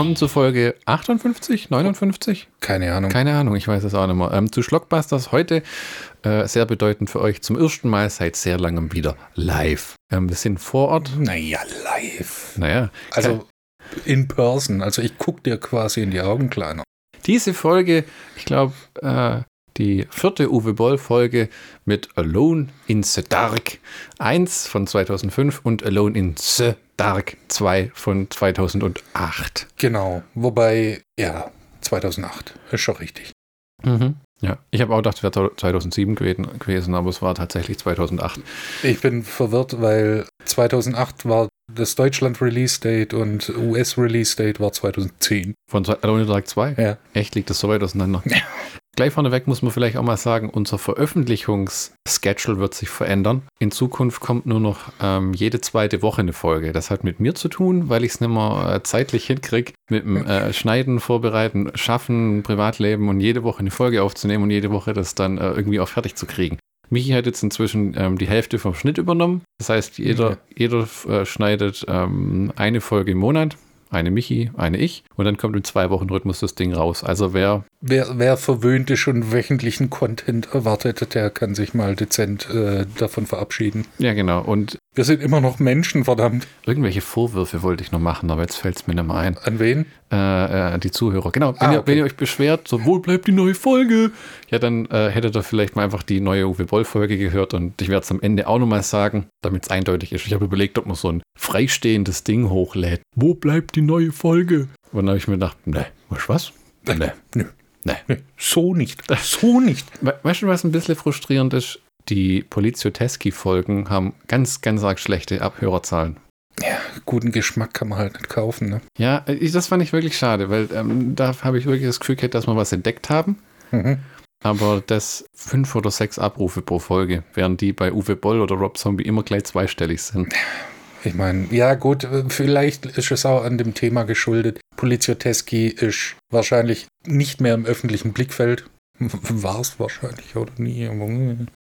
willkommen zu Folge 58, 59? Keine Ahnung. Keine Ahnung, ich weiß es auch nicht mehr. Ähm, zu Schlockbusters heute äh, sehr bedeutend für euch zum ersten Mal seit sehr langem wieder live. Ähm, wir sind vor Ort. Naja, live. Naja. Also in person. Also ich gucke dir quasi in die Augen, Kleiner. Diese Folge, ich glaube, äh, die vierte Uwe Boll-Folge mit Alone in the Dark 1 von 2005 und Alone in the Dark 2 von 2008. Genau, wobei, ja, 2008 ist schon richtig. Mhm. Ja, ich habe auch gedacht, es wäre 2007 gewesen, aber es war tatsächlich 2008. Ich bin verwirrt, weil 2008 war das Deutschland-Release-Date und US-Release-Date war 2010. Von Alone in the Dark 2? Ja. Echt, liegt das so weit auseinander? Ja. Gleich vorneweg muss man vielleicht auch mal sagen, unser Veröffentlichungsschedule wird sich verändern. In Zukunft kommt nur noch ähm, jede zweite Woche eine Folge. Das hat mit mir zu tun, weil ich es nicht mehr äh, zeitlich hinkriege, mit dem äh, Schneiden, Vorbereiten, Schaffen, Privatleben und jede Woche eine Folge aufzunehmen und jede Woche das dann äh, irgendwie auch fertig zu kriegen. Michi hat jetzt inzwischen ähm, die Hälfte vom Schnitt übernommen. Das heißt, jeder, jeder äh, schneidet ähm, eine Folge im Monat eine Michi, eine ich. Und dann kommt in zwei Wochen Rhythmus das Ding raus. Also wer. Wer, wer verwöhnte schon wöchentlichen Content erwartet, der kann sich mal dezent äh, davon verabschieden. Ja, genau. Und wir sind immer noch Menschen, verdammt. Irgendwelche Vorwürfe wollte ich noch machen, aber jetzt fällt es mir nicht mehr ein. An wen? Äh, äh, die Zuhörer. Genau. Wenn, Ah, ihr, okay. wenn ihr euch beschwert, so, wo bleibt die neue Folge? Ja, dann äh, hättet ihr vielleicht mal einfach die neue Uwe Boll-Folge gehört und ich werde es am Ende auch nochmal sagen, damit es eindeutig ist. Ich habe überlegt, ob man so ein freistehendes Ding hochlädt. Wo bleibt die neue Folge? Und dann habe ich mir gedacht, ne, was was? Ne, Nö. ne. Nö. So nicht. So nicht. We weißt du, was ein bisschen frustrierend ist? Die Polizioteski-Folgen haben ganz, ganz arg schlechte Abhörerzahlen. Ja, guten Geschmack kann man halt nicht kaufen, ne? Ja, ich, das fand ich wirklich schade, weil ähm, da habe ich wirklich das Gefühl gehabt, dass wir was entdeckt haben. Mhm. Aber das fünf oder sechs Abrufe pro Folge, während die bei Uwe Boll oder Rob Zombie immer gleich zweistellig sind. Ich meine, ja gut, äh, vielleicht ist es auch an dem Thema geschuldet. Polizioteski ist wahrscheinlich nicht mehr im öffentlichen Blickfeld. War es wahrscheinlich oder nie.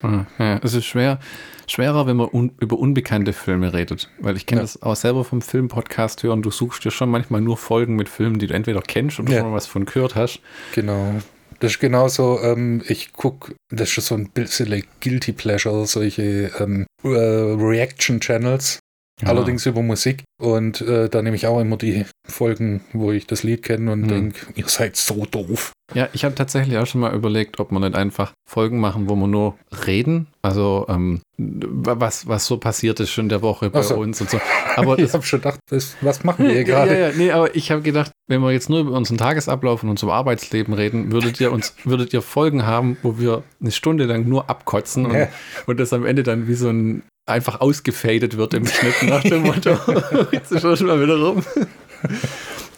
Ah, Ja, es ist schwer, schwerer, wenn man un über unbekannte Filme redet. Weil ich kenne Ja. das auch selber vom Filmpodcast hören. Du suchst dir schon manchmal nur Folgen mit Filmen, die du entweder kennst oder Ja. schon mal was von gehört hast. Genau. Das ist genauso, ähm, ich gucke, das ist so ein bisschen like Guilty Pleasure, solche ähm, äh, Reaction-Channels, Ja. allerdings über Musik. Und äh, da nehme ich auch immer die Folgen, wo ich das Lied kenne und Hm. denke, ihr seid so doof. Ja, ich habe tatsächlich auch schon mal überlegt, ob man nicht einfach Folgen machen, wo wir nur reden. Also, ähm, was, was so passiert ist schon in der Woche bei so. uns und so. Aber ich das, habe schon gedacht, was, was machen wir hier gerade? ja, ja, nee, aber ich habe gedacht, wenn wir jetzt nur über unseren Tagesablauf und unser Arbeitsleben reden, würdet ihr uns, würdet ihr Folgen haben, wo wir eine Stunde lang nur abkotzen und, Ja. und das am Ende dann wie so ein einfach ausgefadet wird im Schnitt nach dem Motto, jetzt ist er schon mal wieder rum.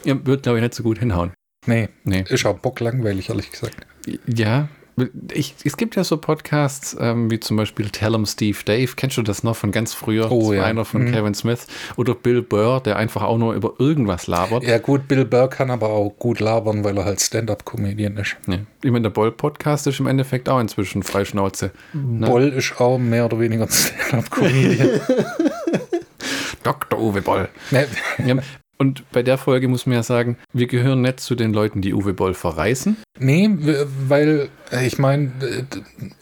Ihr wird, glaube ich, nicht so gut hinhauen. Nee, Nee. ist auch bocklangweilig, ehrlich gesagt. Ja, ich, es gibt ja so Podcasts ähm, wie zum Beispiel Tell 'em Steve Dave. Kennst du das noch von ganz früher? Oh, ja. Einer von Mhm. Kevin Smith. Oder Bill Burr, der einfach auch nur über irgendwas labert. Ja gut, Bill Burr kann aber auch gut labern, weil er halt Stand-Up-Comedian ist. Ja. Ich meine, der Boll-Podcast ist im Endeffekt auch inzwischen Freischnauze. Ne? Boll ist auch mehr oder weniger Stand-Up-Comedian. Dr. Uwe Boll. Ne, Ja, und bei der Folge muss man ja sagen, wir gehören nicht zu den Leuten, die Uwe Boll verreißen. nee, weil äh, ich meine,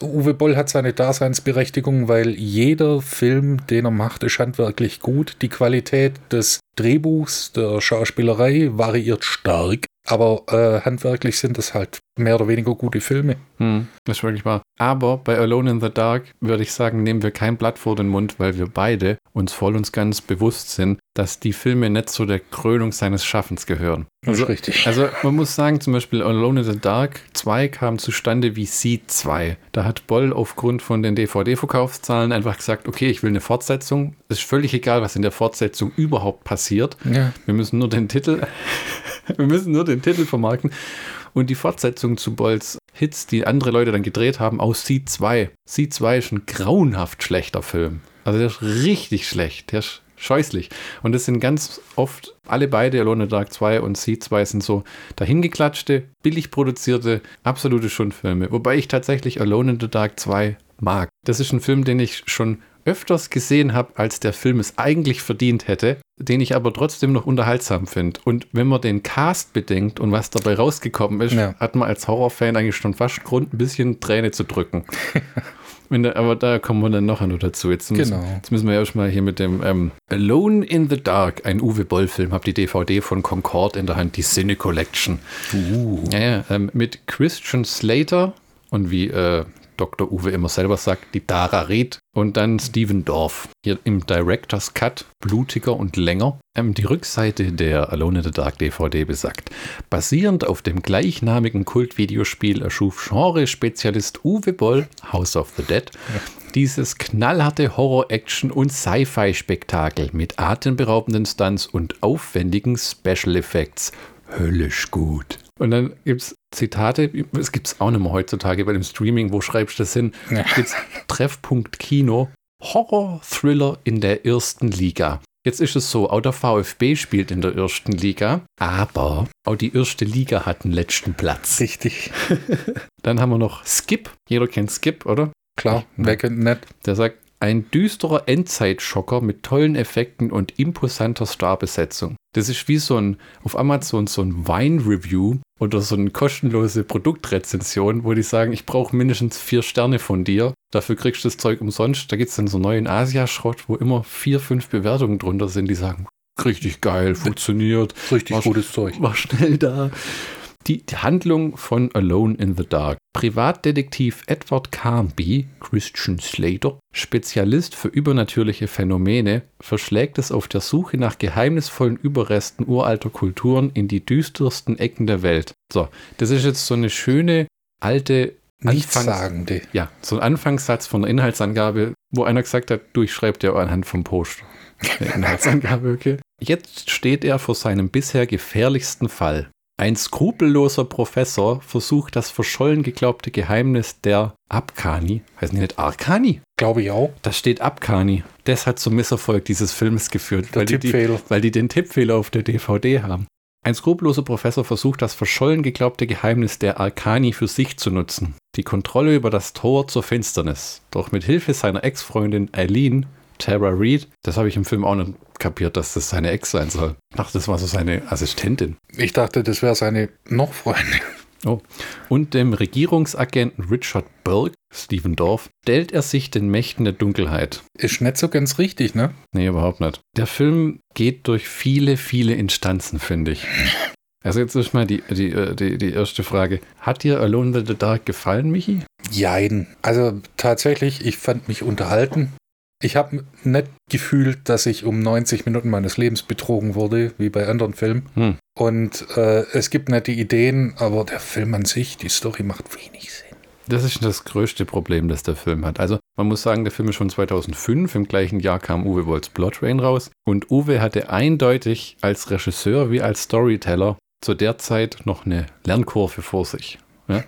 Uwe Boll hat seine Daseinsberechtigung, weil jeder Film, den er macht, ist handwerklich gut. Die Qualität des Drehbuchs, der Schauspielerei variiert stark. Aber äh, handwerklich sind es halt mehr oder weniger gute Filme. Hm, das ist wirklich wahr. Aber bei Alone in the Dark würde ich sagen, nehmen wir kein Blatt vor den Mund, weil wir beide uns voll und ganz bewusst sind, dass die Filme nicht zu der Krönung seines Schaffens gehören. Das ist richtig. Also man muss sagen, zum Beispiel Alone in the Dark 2 kam zustande wie Seed 2. Da hat Boll aufgrund von den DVD-Verkaufszahlen einfach gesagt, okay, ich will eine Fortsetzung. Es ist völlig egal, was in der Fortsetzung überhaupt passiert. ja. Wir müssen nur den Titel, wir müssen nur den Titel vermarkten. Und die Fortsetzung zu Bolls Hits, die andere Leute dann gedreht haben, aus Seed 2. Seed 2 ist ein grauenhaft schlechter Film. Also der ist richtig schlecht. Der ist scheußlich. Und das sind ganz oft, alle beide, Alone in the Dark 2 und Seed 2 sind so dahingeklatschte, billig produzierte, absolute Schundfilme. Wobei ich tatsächlich Alone in the Dark 2 mag. Das ist ein Film, den ich schon öfters gesehen habe, als der Film es eigentlich verdient hätte, den ich aber trotzdem noch unterhaltsam finde. Und wenn man den Cast bedenkt und was dabei rausgekommen ist, Ja. hat man als Horrorfan eigentlich schon fast Grund, ein bisschen Träne zu drücken. Da, aber da kommen wir dann noch noch dazu. Jetzt müssen, Genau. jetzt müssen wir erstmal hier mit dem ähm, Alone in the Dark, ein Uwe Boll-Film, habe die DVD von Concord in der Hand, die Cine Collection. Uh. Ja, ja, ähm, mit Christian Slater und wie äh, Dr. Uwe immer selber sagt, die Dara Reed und dann Steven Dorff. Hier im Director's Cut, blutiger und länger. Ähm, die Rückseite der Alone in the Dark DVD besagt. Basierend auf dem gleichnamigen Kultvideospiel erschuf Genre-Spezialist Uwe Boll, House of the Dead, dieses knallharte Horror-Action- und Sci-Fi-Spektakel mit atemberaubenden Stunts und aufwendigen Special Effects. Höllisch gut. Und dann gibt es Zitate, es gibt es auch nicht mehr heutzutage bei dem Streaming, wo schreibst du das hin? Ja. Gibt's Treffpunkt Kino, Horror-Thriller in der ersten Liga. Jetzt ist es so, auch der VfB spielt in der ersten Liga, aber auch die erste Liga hat einen letzten Platz. Richtig. Dann haben wir noch Skip. Jeder kennt Skip, oder? Klar, wer kennt nicht? Der sagt, ein düsterer Endzeitschocker mit tollen Effekten und imposanter Starbesetzung. Das ist wie so ein, auf Amazon so ein Wine-Review oder so eine kostenlose Produktrezension, wo die sagen, ich brauche mindestens vier Sterne von dir. Dafür kriegst du das Zeug umsonst. Da gibt es dann so neuen Asia-Schrott, wo immer vier, fünf Bewertungen drunter sind, die sagen, richtig geil, funktioniert, Richtig War- gutes Zeug. war schnell da. Die, Handlung von Alone in the Dark. Privatdetektiv Edward Carnby, Christian Slater, Spezialist für übernatürliche Phänomene, verschlägt es auf der Suche nach geheimnisvollen Überresten uralter Kulturen in die düstersten Ecken der Welt. So, das ist jetzt so eine schöne alte Nichtssagende. ja, so ein Anfangssatz von einer Inhaltsangabe, wo einer gesagt hat, du, ich schreibe dir anhand vom Post. Eine Inhaltsangabe, okay. Jetzt steht er vor seinem bisher gefährlichsten Fall. Ein skrupelloser Professor versucht das verschollen geglaubte Geheimnis der Abkani, heißen die nicht Arkani? Glaube ich auch. Da steht Abkani. Das hat zum Misserfolg dieses Films geführt, weil die, weil die den Tippfehler auf der DVD haben. Ein skrupelloser Professor versucht, das verschollen geglaubte Geheimnis der Arkani für sich zu nutzen. Die Kontrolle über das Tor zur Finsternis. Doch mit Hilfe seiner Ex-Freundin Eileen, Tara Reid, das habe ich im Film auch nicht kapiert, dass das seine Ex sein soll. Ich dachte, das war so seine Assistentin. Ich dachte, das wäre seine noch Freundin. Oh. Und dem Regierungsagenten Richard Burke, Stephen Dorff, stellt er sich den Mächten der Dunkelheit. Ist nicht so ganz richtig, ne? Nee, überhaupt nicht. Der Film geht durch viele, viele Instanzen, finde ich. Also jetzt ist mal die, die, äh, die, die erste Frage. Hat dir Alone in the Dark gefallen, Michi? Jein. Also tatsächlich, ich fand mich unterhalten. Ich habe nicht gefühlt, dass ich um 90 Minuten meines Lebens betrogen wurde, wie bei anderen Filmen. Hm. Und äh, es gibt nette Ideen, aber der Film an sich, die Story macht wenig Sinn. Das ist das größte Problem, das der Film hat. Also man muss sagen, der Film ist schon 2005. Im gleichen Jahr kam Uwe Bolls Blood Train raus. Und Uwe hatte eindeutig als Regisseur wie als Storyteller zu der Zeit noch eine Lernkurve vor sich. Ja?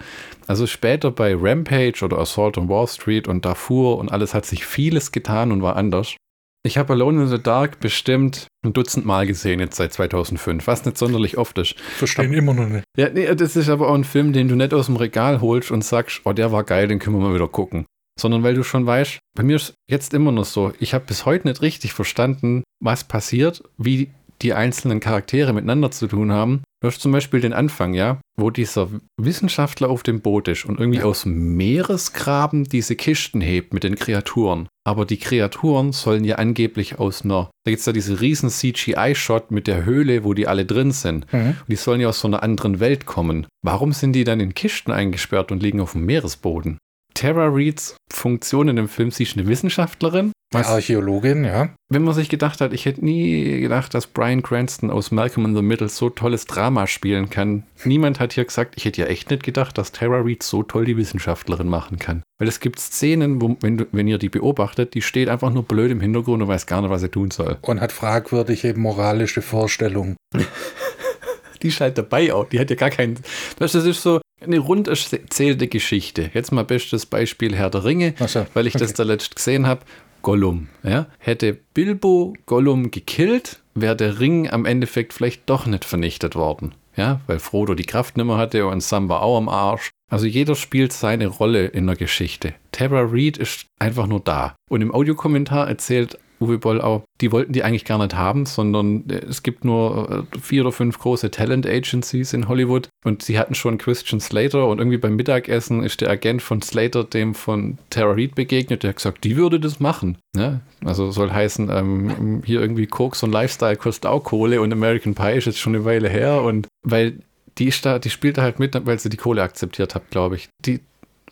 Also später bei Rampage oder Assault on Wall Street und Darfur und alles hat sich vieles getan und war anders. Ich habe Alone in the Dark bestimmt ein Dutzend Mal gesehen jetzt seit 2005, was nicht sonderlich oft ist. Verstehen immer noch nicht. Ja, nee, das ist aber auch ein Film, den du nicht aus dem Regal holst und sagst, oh, der war geil, den können wir mal wieder gucken. Sondern weil du schon weißt, bei mir ist jetzt immer noch so, ich habe bis heute nicht richtig verstanden, was passiert, wie die einzelnen Charaktere miteinander zu tun haben. Du hast zum Beispiel den Anfang, ja, wo dieser Wissenschaftler auf dem Boot ist und irgendwie aus dem Meeresgraben diese Kisten hebt mit den Kreaturen. Aber die Kreaturen sollen ja angeblich aus einer, da gibt es da diese riesen CGI-Shot mit der Höhle, wo die alle drin sind. Mhm. Und die sollen ja aus so einer anderen Welt kommen. Warum sind die dann in Kisten eingesperrt und liegen auf dem Meeresboden? Tara Reeds Funktion in dem Film, sie ist eine Wissenschaftlerin. Was, Archäologin, ja. wenn man sich gedacht hat, ich hätte nie gedacht, dass Brian Cranston aus Malcolm in the Middle so tolles Drama spielen kann. Niemand hat hier gesagt, ich hätte ja echt nicht gedacht, dass Tara Reid so toll die Wissenschaftlerin machen kann. Weil es gibt Szenen, wo, wenn, du, wenn ihr die beobachtet, die steht einfach nur blöd im Hintergrund und weiß gar nicht, was sie tun soll. Und hat fragwürdige moralische Vorstellungen. Die ist halt dabei auch. Die hat ja gar keinen. Das ist so eine rund erzählte Geschichte. Jetzt mal bestes Beispiel Herr der Ringe, so, weil ich das da letzt gesehen habe. Gollum. Ja? Hätte Bilbo Gollum gekillt, wäre der Ring am Endeffekt vielleicht doch nicht vernichtet worden. Ja, weil Frodo die Kraft nicht mehr hatte und Sam war auch am Arsch. Also jeder spielt seine Rolle in der Geschichte. Tara Reid ist einfach nur da. Und im Audiokommentar erzählt Uwe Boll auch, die wollten die eigentlich gar nicht haben, sondern äh, es gibt nur äh, vier oder fünf große Talent Agencies in Hollywood und sie hatten schon Christian Slater und irgendwie beim Mittagessen ist der Agent von Slater dem von Tara Reid begegnet, der hat gesagt, die würde das machen. Ne? Also soll heißen, ähm, hier irgendwie Koks und Lifestyle kostet auch Kohle und American Pie ist jetzt schon eine Weile her und weil die ist da, die spielt da halt mit, weil sie die Kohle akzeptiert hat, glaube ich. Die,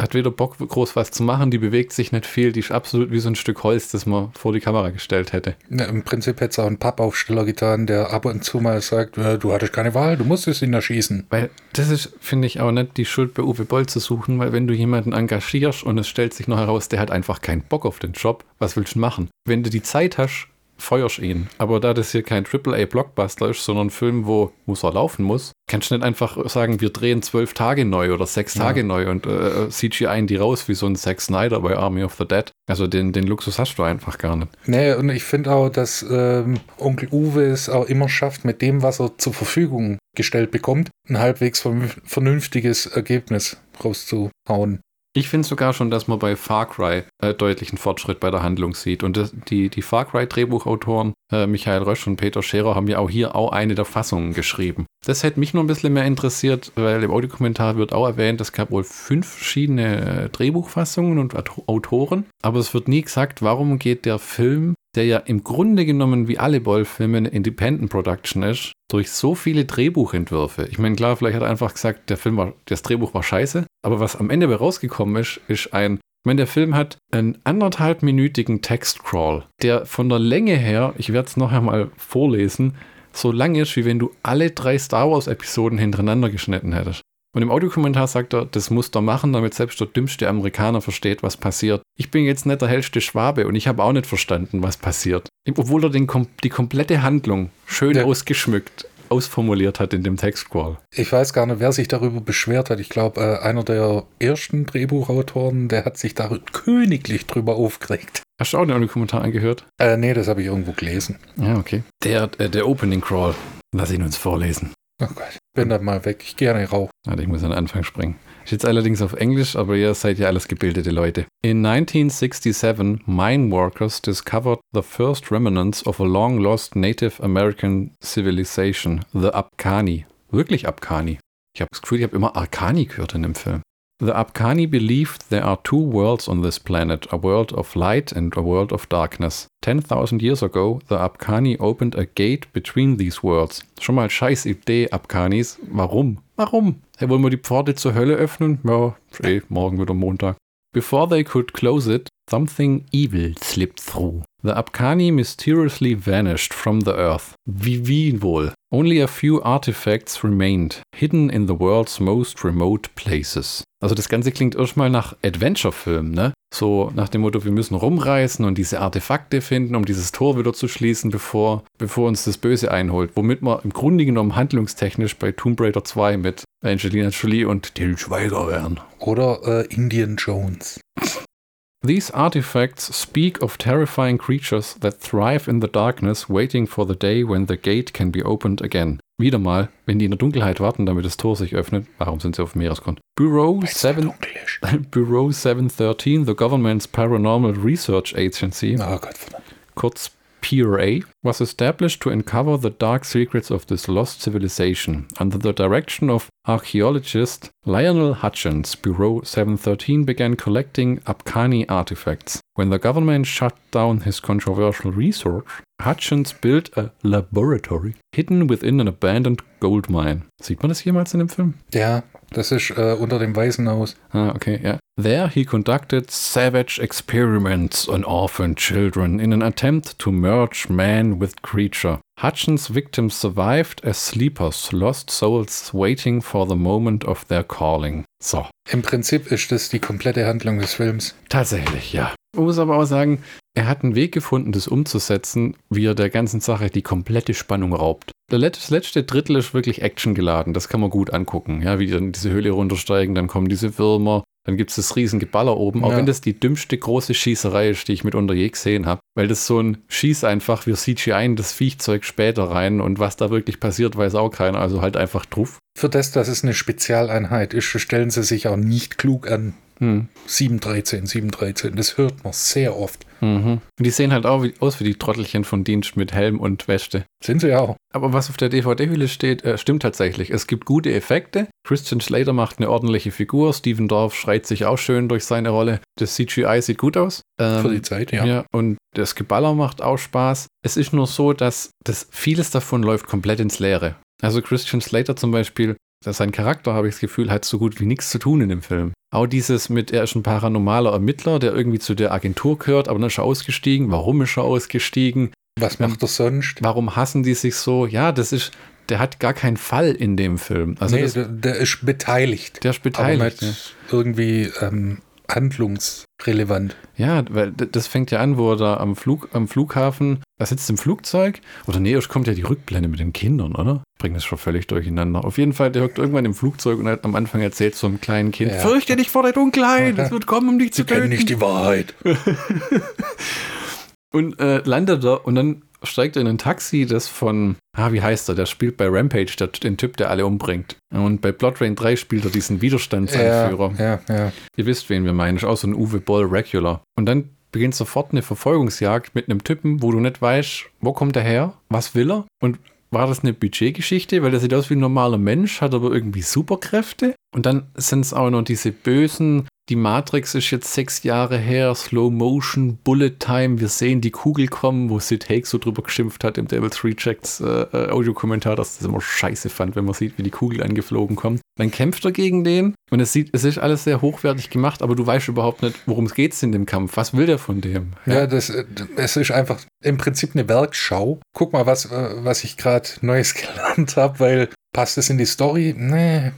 hat weder Bock, groß was zu machen, die bewegt sich nicht viel, die ist absolut wie so ein Stück Holz, das man vor die Kamera gestellt hätte. Ja, Im Prinzip hätte es auch einen Pappaufsteller getan, der ab und zu mal sagt, du hattest keine Wahl, du musstest ihn erschießen. Weil das ist, finde ich, auch nicht die Schuld bei Uwe Boll zu suchen, weil wenn du jemanden engagierst und es stellt sich noch heraus, der hat einfach keinen Bock auf den Job, was willst du machen? Wenn du die Zeit hast, feuerst ihn. Aber da das hier kein AAA-Blockbuster ist, sondern ein Film, wo muss er laufen muss, kannst du nicht einfach sagen, wir drehen zwölf Tage neu oder sechs ja. Tage neu und äh, CGI in die raus wie so ein Zack Snyder bei Army of the Dead. Also den, den Luxus hast du einfach gar nicht. Nee, und ich finde auch, dass ähm, Onkel Uwe es auch immer schafft, mit dem, was er zur Verfügung gestellt bekommt, ein halbwegs vernünftiges Ergebnis rauszuhauen. Ich finde sogar schon, dass man bei Far Cry äh, deutlichen Fortschritt bei der Handlung sieht. Und das, die, die Far Cry-Drehbuchautoren, äh, Michael Rösch und Peter Scherer, haben ja auch hier auch eine der Fassungen geschrieben. Das hätte mich nur ein bisschen mehr interessiert, weil im Audiokommentar wird auch erwähnt, es gab wohl fünf verschiedene äh, Drehbuchfassungen und Autoren. Aber es wird nie gesagt, warum geht der Film der ja im Grunde genommen wie alle Boll-Filme eine Independent Production ist, durch so viele Drehbuchentwürfe. Ich meine, klar, vielleicht hat er einfach gesagt, der Film war, das Drehbuch war scheiße, aber was am Ende rausgekommen ist, ist ein ich meine, der Film hat einen anderthalbminütigen Textcrawl, der von der Länge her, ich werde es noch einmal vorlesen, so lang ist, wie wenn du alle drei Star Wars-Episoden hintereinander geschnitten hättest. Und im Audiokommentar sagt er, das muss er machen, damit selbst der dümmste Amerikaner versteht, was passiert. Ich bin jetzt nicht der hellste Schwabe und ich habe auch nicht verstanden, was passiert. Obwohl er den, die komplette Handlung schön ja. ausgeschmückt ausformuliert hat in dem Textcrawl. Ich weiß gar nicht, wer sich darüber beschwert hat. Ich glaube, äh, einer der ersten Drehbuchautoren, der hat sich da königlich drüber aufgeregt. Hast du auch den Kommentar angehört? Äh, nee, das habe ich irgendwo gelesen. Ja, okay. Der, äh, der Opening Crawl. Lass ihn uns vorlesen. Oh Gott, bin dann mal weg. Ich gehe den Rauch. Warte, ich muss an den Anfang springen. Ist jetzt allerdings auf Englisch, aber ihr seid ja alles gebildete Leute. In 1967, mine workers discovered the first remnants of a long lost Native American civilization, the Abkhani. Wirklich Abkhani. Ich habe das Gefühl, ich habe immer Arkani gehört in dem Film. The Abkhani believed there are two worlds on this planet, a world of light and a world of darkness. 10,000 years ago, the Abkhani opened a gate between these worlds. Schon mal scheiß Idee, Abkhanis. Warum? Warum? Hey, wollen wir die Pforte zur Hölle öffnen? Ja, eh, morgen wieder Montag. Before they could close it, something evil slipped through. The Abkhani mysteriously vanished from the earth. Wie, wie wohl? Only a few artifacts remained, hidden in the world's most remote places. Also das Ganze klingt erstmal nach Adventure-Film, ne? So nach dem Motto, wir müssen rumreißen und diese Artefakte finden, um dieses Tor wieder zu schließen, bevor, bevor uns das Böse einholt. Womit wir im Grunde genommen handlungstechnisch bei Tomb Raider 2 mit Angelina Jolie und Till Schweiger wären. Oder äh, Indian Jones. These artifacts speak of terrifying creatures that thrive in the darkness, waiting for the day when the gate can be opened again. Wieder mal, wenn die in der Dunkelheit warten, damit das Tor sich öffnet. Warum sind sie auf dem Meeresgrund? Bureau, 7, Bureau 713, the government's paranormal research agency. Oh Gott, kurz PRA, was established to uncover the dark secrets of this lost civilization. Under the direction of archaeologist Lionel Hutchins, Bureau 713 began collecting Abkhani artifacts. When the government shut down his controversial research, Hutchins built a laboratory hidden within an abandoned gold mine. Sieht man das jemals in dem Film? Ja, das ist äh, unter dem Weißen Haus. Ah, okay, ja. There he conducted savage experiments on orphan children in an attempt to merge man with creature. Hutchins' victims survived as sleepers, lost souls waiting for the moment of their calling. So. Im Prinzip ist das die komplette Handlung des Films. Tatsächlich, ja. Man muss aber auch sagen, er hat einen Weg gefunden, das umzusetzen, wie er der ganzen Sache die komplette Spannung raubt. Das letzte Drittel ist wirklich actiongeladen, das kann man gut angucken. Ja, wie die dann diese Höhle runtersteigen, dann kommen diese Würmer, dann gibt es das Riesengeballer oben, auch ja. wenn das die dümmste große Schießerei ist, die ich mitunter je gesehen habe. Weil das so ein Schieß einfach, wir CGI in das Viechzeug später rein und was da wirklich passiert, weiß auch keiner. Also halt einfach drauf. Für das, dass es eine Spezialeinheit ist, stellen sie sich auch nicht klug an. Hm. 713, 713, das hört man sehr oft. Mhm. Und die sehen halt auch wie, aus wie die Trottelchen von Dienst mit Helm und Weste. Sind sie ja auch. Aber was auf der DVD-Hülle steht, äh, stimmt tatsächlich. Es gibt gute Effekte. Christian Slater macht eine ordentliche Figur. Steven Dorff schreit sich auch schön durch seine Rolle. Das CGI sieht gut aus. Ähm, Für die Zeit, ja. ja. Und das Geballer macht auch Spaß. Es ist nur so, dass das, vieles davon läuft komplett ins Leere. Also Christian Slater zum Beispiel, dass sein Charakter, habe ich das Gefühl, hat so gut wie nichts zu tun in dem Film. Auch dieses mit, er ist ein paranormaler Ermittler, der irgendwie zu der Agentur gehört, aber dann ist er ausgestiegen. Warum ist er ausgestiegen? Was macht er sonst? Warum hassen die sich so? Ja, das ist, der hat gar keinen Fall in dem Film. Also nee, das, der, der ist beteiligt. der ist beteiligt. aber nicht irgendwie ähm, handlungsrelevant. Ja, weil das fängt ja an, wo er da am, Flug, am Flughafen, er sitzt im Flugzeug, oder nee, erst kommt ja die Rückblende mit den Kindern, oder? Bringt das schon völlig durcheinander. Auf jeden Fall, der hockt irgendwann im Flugzeug und hat am Anfang erzählt zu einem kleinen Kind, Ja. fürchte dich vor der Dunkelheit, es wird kommen, um dich zu Sie kennen töten. nicht die Wahrheit. Und äh, landet da und dann steigt in ein Taxi, das von, ah, wie heißt er, der spielt bei Rampage, der, den Typ, der alle umbringt. Und bei Blood Rain 3 spielt er diesen Widerstandsanführer. Ja, ja, ja. Ihr wisst, wen wir meinen. Ist auch so ein Uwe Boll Regular. Und dann beginnt sofort eine Verfolgungsjagd mit einem Typen, wo du nicht weißt, wo kommt er her, was will er und war das eine Budgetgeschichte, weil der sieht aus wie ein normaler Mensch, hat aber irgendwie Superkräfte. Und dann sind es auch noch diese bösen, die Matrix ist jetzt sechs Jahre her, Slow Motion, Bullet Time, wir sehen die Kugel kommen, wo Sid Haig so drüber geschimpft hat im Devil's Rejects äh, äh, Audiokommentar, dass das immer scheiße fand, wenn man sieht, wie die Kugel angeflogen kommt. Dann kämpft er gegen den und es sieht, es ist alles sehr hochwertig gemacht, aber du weißt überhaupt nicht, worum es geht in dem Kampf. Was will der von dem? Ja, das, äh, es ist einfach im Prinzip eine Werkschau. Guck mal, was, äh, was ich gerade Neues gelernt habe, weil passt es in die Story? Nee.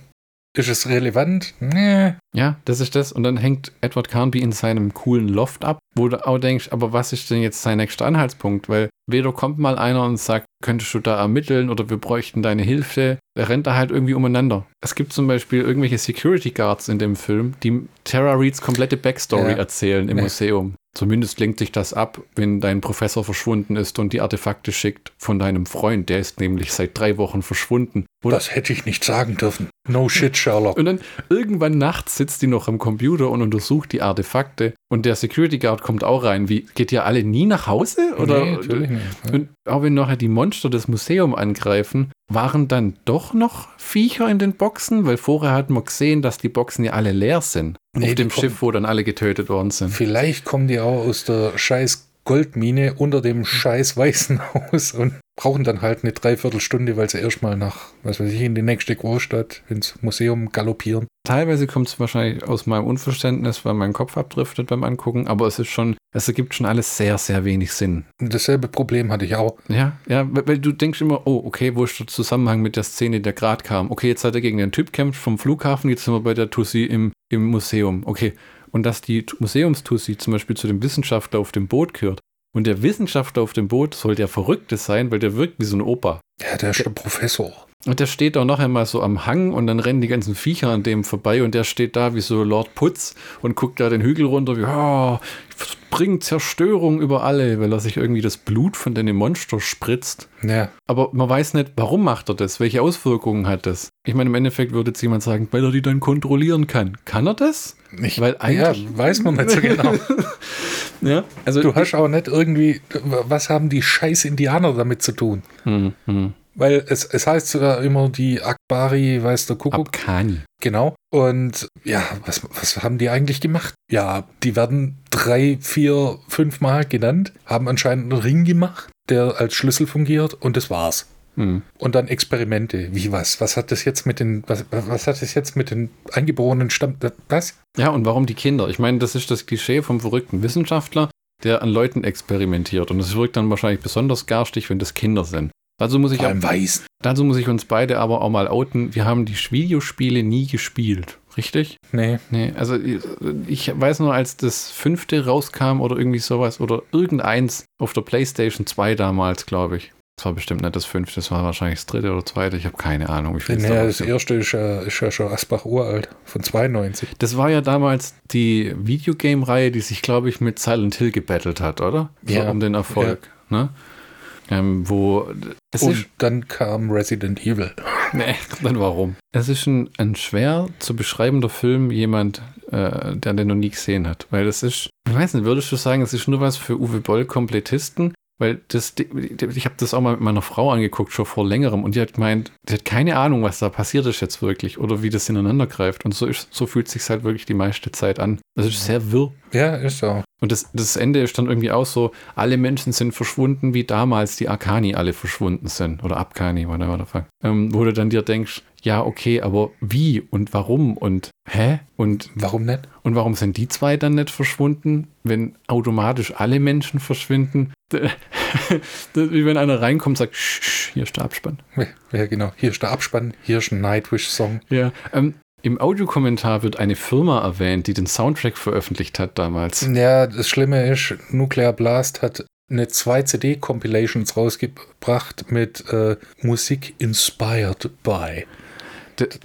Ist es relevant? Nee. Ja, das ist das. Und dann hängt Edward Carnby in seinem coolen Loft ab, wo du auch denkst, aber was ist denn jetzt sein nächster Anhaltspunkt? Weil weder kommt mal einer und sagt, könntest du da ermitteln oder wir bräuchten deine Hilfe. Er rennt da halt irgendwie umeinander. Es gibt zum Beispiel irgendwelche Security Guards in dem Film, die Tara Reeds komplette Backstory Ja. erzählen im Nee. Museum. Zumindest lenkt sich das ab, wenn dein Professor verschwunden ist und die Artefakte schickt von deinem Freund. Der ist nämlich seit drei Wochen verschwunden. Oder Das hätte ich nicht sagen dürfen. No shit, Sherlock. und dann irgendwann nachts sitzt die noch am Computer und untersucht die Artefakte. Und der Security Guard kommt auch rein. Wie, geht ihr alle nie nach Hause? Oder, nee, natürlich nicht. Und auch wenn nachher die Monster das Museum angreifen, waren dann doch noch Viecher in den Boxen? Weil vorher hat man gesehen, dass die Boxen ja alle leer sind. Nee, auf dem Schiff, wo dann alle getötet worden sind. Vielleicht kommen die auch aus der scheiß Goldmine unter dem scheiß Waisenhaus und brauchen dann halt eine Dreiviertelstunde, weil sie erstmal nach, was weiß ich, in die nächste Großstadt, ins Museum galoppieren. Teilweise kommt es wahrscheinlich aus meinem Unverständnis, weil mein Kopf abdriftet beim Angucken, aber es ist schon, es ergibt schon alles sehr, sehr wenig Sinn. Dasselbe Problem hatte ich auch. Ja, ja, weil, weil du denkst immer, oh, okay, wo ist der Zusammenhang mit der Szene, der gerade kam? Okay, jetzt hat er gegen den Typ kämpft vom Flughafen, jetzt sind wir bei der Tussi im, im Museum. Okay, und dass die Museumstussi zum Beispiel zu dem Wissenschaftler auf dem Boot gehört. Und der Wissenschaftler auf dem Boot soll der Verrückte sein, weil der wirkt wie so ein Opa. Ja, der ist der Professor. Und der steht auch noch einmal so am Hang und dann rennen die ganzen Viecher an dem vorbei und der steht da wie so Lord Putz und guckt da den Hügel runter wie, oh, ich bringe Zerstörung über alle, weil er sich irgendwie das Blut von den Monster spritzt. Ja, Aber man weiß nicht, warum macht er das? Welche Auswirkungen hat das? Ich meine, im Endeffekt würde jetzt jemand sagen, weil er die dann kontrollieren kann. Kann er das? ich, Weil eigentlich- ja, weiß man nicht so genau. Ja. Also Du hast auch nicht irgendwie, was haben die scheiß Indianer damit zu tun? Hm, hm. Weil es, es heißt sogar immer die Akbari, weiß der Kuckuck, Abkani. genau. Und ja, was, was haben die eigentlich gemacht? Ja, die werden drei, vier, fünf Mal genannt, haben anscheinend einen Ring gemacht, der als Schlüssel fungiert und das war's. Hm. Und dann Experimente. Wie was? Was hat das jetzt mit den, was, was hat das jetzt mit den eingeborenen Stamm, was? Ja, und warum die Kinder? Ich meine, das ist das Klischee vom verrückten Wissenschaftler, der an Leuten experimentiert. Und das wirkt dann wahrscheinlich besonders garstig, wenn das Kinder sind. Dazu muss ich, Beim Weißen. dazu muss ich uns beide aber auch mal outen. Wir haben die Videospiele nie gespielt. Richtig? Nee. Nee, also ich- ich weiß nur, als das fünfte rauskam oder irgendwie sowas oder irgendeins auf der PlayStation 2 damals, glaube ich. Das war bestimmt nicht das fünfte, das war wahrscheinlich das dritte oder zweite. Ich habe keine Ahnung, es Nee, da das erste ist ja, ist ja schon Asbach uralt, von 92. Das war ja damals die Videogame-Reihe, die sich, glaube ich, mit Silent Hill gebettelt hat, oder? So Ja, um den Erfolg. Ne? Ähm, wo es Und ist, dann kam Resident Evil. nee, dann warum? Es ist ein, ein schwer zu beschreibender Film, jemand, äh, der den noch nie gesehen hat. Weil das ist, ich weiß nicht, würdest du sagen, es ist nur was für Uwe Boll-Komplettisten? Weil das, ich habe das auch mal mit meiner Frau angeguckt, schon vor längerem, und die hat gemeint, die hat keine Ahnung, was da passiert ist jetzt wirklich oder wie das ineinander greift. Und so, ist, so fühlt sich halt wirklich die meiste Zeit an. Das ist sehr wirr. Ja, ist so. Und das, das Ende ist dann irgendwie auch so, alle Menschen sind verschwunden, wie damals die Arkani alle verschwunden sind. Oder Abkani, whatever the fuck. Ähm, wo du dann dir denkst, ja, okay, aber wie und warum und hä? Und, Warum nicht? und warum sind die zwei dann nicht verschwunden, wenn automatisch alle Menschen verschwinden? Wie wenn einer reinkommt und sagt, "Sch, sch, hier ist der Abspann. Ja, genau. Hier ist der Abspann, hier ist ein Nightwish-Song. Ja, ähm, im Audiokommentar wird eine Firma erwähnt, die den Soundtrack veröffentlicht hat damals. Ja, das Schlimme ist, Nuclear Blast hat eine 2-CD-Compilations rausgebracht mit äh, Musik inspired by.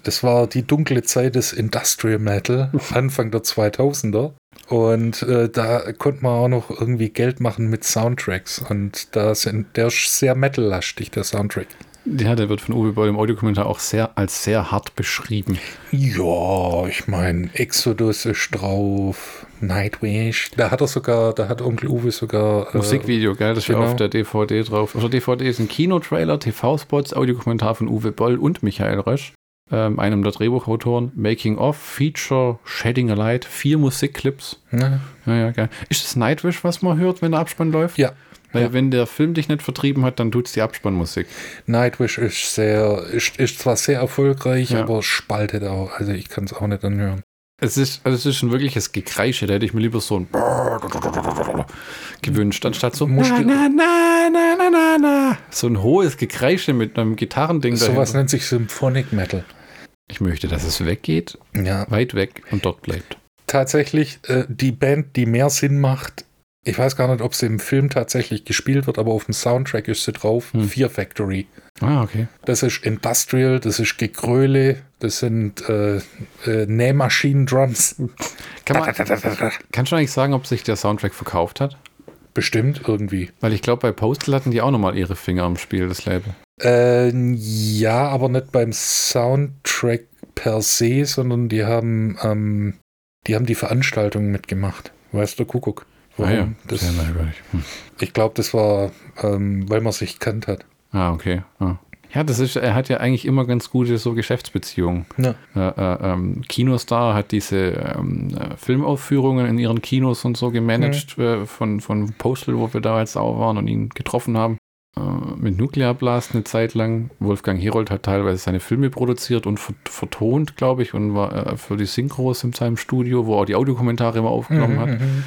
Das war die dunkle Zeit des Industrial Metal, Anfang der 2000er. Und äh, da konnte man auch noch irgendwie Geld machen mit Soundtracks. Und da sind, der ist sehr metallastig, der Soundtrack. Ja, der wird von Uwe Boll im Audiokommentar auch sehr als sehr hart beschrieben. Ja, ich meine, Exodus ist drauf, Nightwish. Da hat er sogar, da hat Onkel Uwe sogar. äh, Musikvideo, gell? Das ist genau. auf der DVD drauf. Auf der DVD ist ein Kinotrailer, TV-Spots, Audiokommentar von Uwe Boll und Michael Rösch, ähm, einem der Drehbuchautoren. Making of, Feature, Shedding a Light, vier Musikclips. Ne? Ja, ja, geil. Ist das Nightwish, was man hört, wenn der Abspann läuft? Ja. Weil Ja. wenn der Film dich nicht vertrieben hat, dann tut's die Abspannmusik. Nightwish ist sehr, ist, ist zwar sehr erfolgreich, Ja. aber spaltet auch. Also ich kann es auch nicht anhören. Es ist, also es ist ein wirkliches Gekreische. Da hätte ich mir lieber so ein gewünscht, anstatt so na, na, na, na, na, na, so ein hohes Gekreische mit einem Gitarrending Sowas dahinter. nennt sich Symphonic Metal. Ich möchte, dass es weggeht, Ja, weit weg und dort bleibt. tatsächlich äh, die Band, die mehr Sinn macht. Ich weiß gar nicht, ob sie im Film tatsächlich gespielt wird, aber auf dem Soundtrack ist sie drauf. Hm. Fear Factory. Ah, okay. Das ist Industrial, das ist Gegröle, das sind äh, äh, Nähmaschinen-Drums. Kann man, kannst du eigentlich sagen, ob sich der Soundtrack verkauft hat? Bestimmt irgendwie. Weil ich glaube, bei Postal hatten die auch nochmal ihre Finger am Spiel, das Label. Äh, ja, aber nicht beim Soundtrack per se, sondern die haben, ähm, die haben die Veranstaltung mitgemacht. Weißt du, Kuckuck. Warum? Ah, ja. das, Sehr merkwürdig. Hm. ich glaube, das war, ähm, weil man sich kannt hat. Ah, okay. Ah. Ja, das ist, er hat ja eigentlich immer ganz gute so Geschäftsbeziehungen. Ja. Äh, äh, ähm, Kinostar hat diese ähm, äh, Filmaufführungen in ihren Kinos und so gemanagt äh, von, von Postal, wo wir da jetzt auch waren und ihn getroffen haben. Äh, mit Nuclear Blast eine Zeit lang. Wolfgang Herold hat teilweise seine Filme produziert und ver vertont, glaube ich, und war äh, für die Synchros in seinem Studio, wo er auch die Audiokommentare immer aufgenommen hat. Mhm.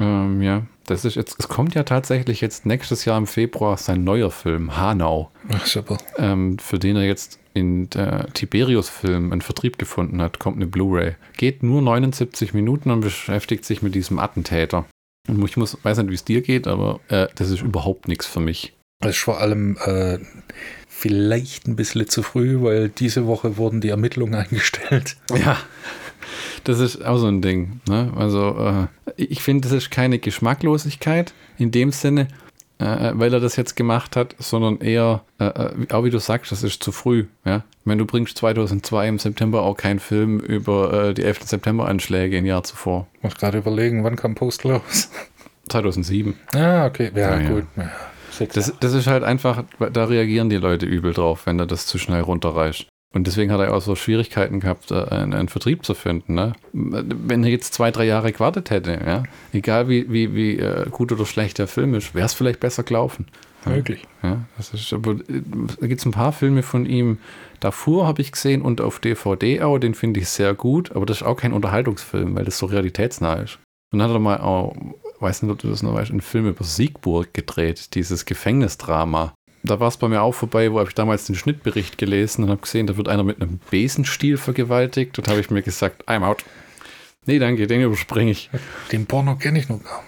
Ähm, ja, das ist jetzt, es kommt ja tatsächlich jetzt nächstes Jahr im Februar sein neuer Film, Hanau, Ach, super. ähm, für den er jetzt in der Tiberius-Film einen Vertrieb gefunden hat, kommt eine Blu-ray. Geht nur 79 Minuten und beschäftigt sich mit diesem Attentäter. Und ich muss, weiß nicht, wie es dir geht, aber äh, das ist überhaupt nichts für mich. Das ist vor allem äh, vielleicht ein bisschen zu früh, weil diese Woche wurden die Ermittlungen eingestellt. Ja, das ist auch so ein Ding. Ne? Also, äh, ich finde, das ist keine Geschmacklosigkeit in dem Sinne, äh, weil er das jetzt gemacht hat, sondern eher, äh, äh, auch wie du sagst, das ist zu früh. Ja? Ich meine, du bringst 2002 im September auch keinen Film über äh, die 11. September-Anschläge im Jahr zuvor. Muss gerade überlegen, wann kam Postal raus? 2007. Ah, okay. Ja, Ja, gut. Ja, Das, das ist halt einfach, da reagieren die Leute übel drauf, wenn er das zu schnell runterreicht. Und deswegen hat er auch so Schwierigkeiten gehabt, äh, einen, einen Vertrieb zu finden. Ne? Wenn er jetzt zwei, drei Jahre gewartet hätte, ja? egal wie, wie, wie äh, gut oder schlecht der Film ist, wäre es vielleicht besser gelaufen. möglich. Ja, das ist, aber äh, da gibt es ein paar Filme von ihm. Davor habe ich gesehen und auf DVD auch, den finde ich sehr gut, aber das ist auch kein Unterhaltungsfilm, weil das so realitätsnah ist. Und dann hat er mal auch, weiß nicht, ob du das noch weißt, einen Film über Siegburg gedreht, dieses Gefängnisdrama. Da war es bei mir auch vorbei, wo habe ich damals den Schnittbericht gelesen und habe gesehen, da wird einer mit einem Besenstiel vergewaltigt und habe ich mir gesagt, I'm out. Nee, danke, den überspringe ich. Den Porno kenne ich noch gar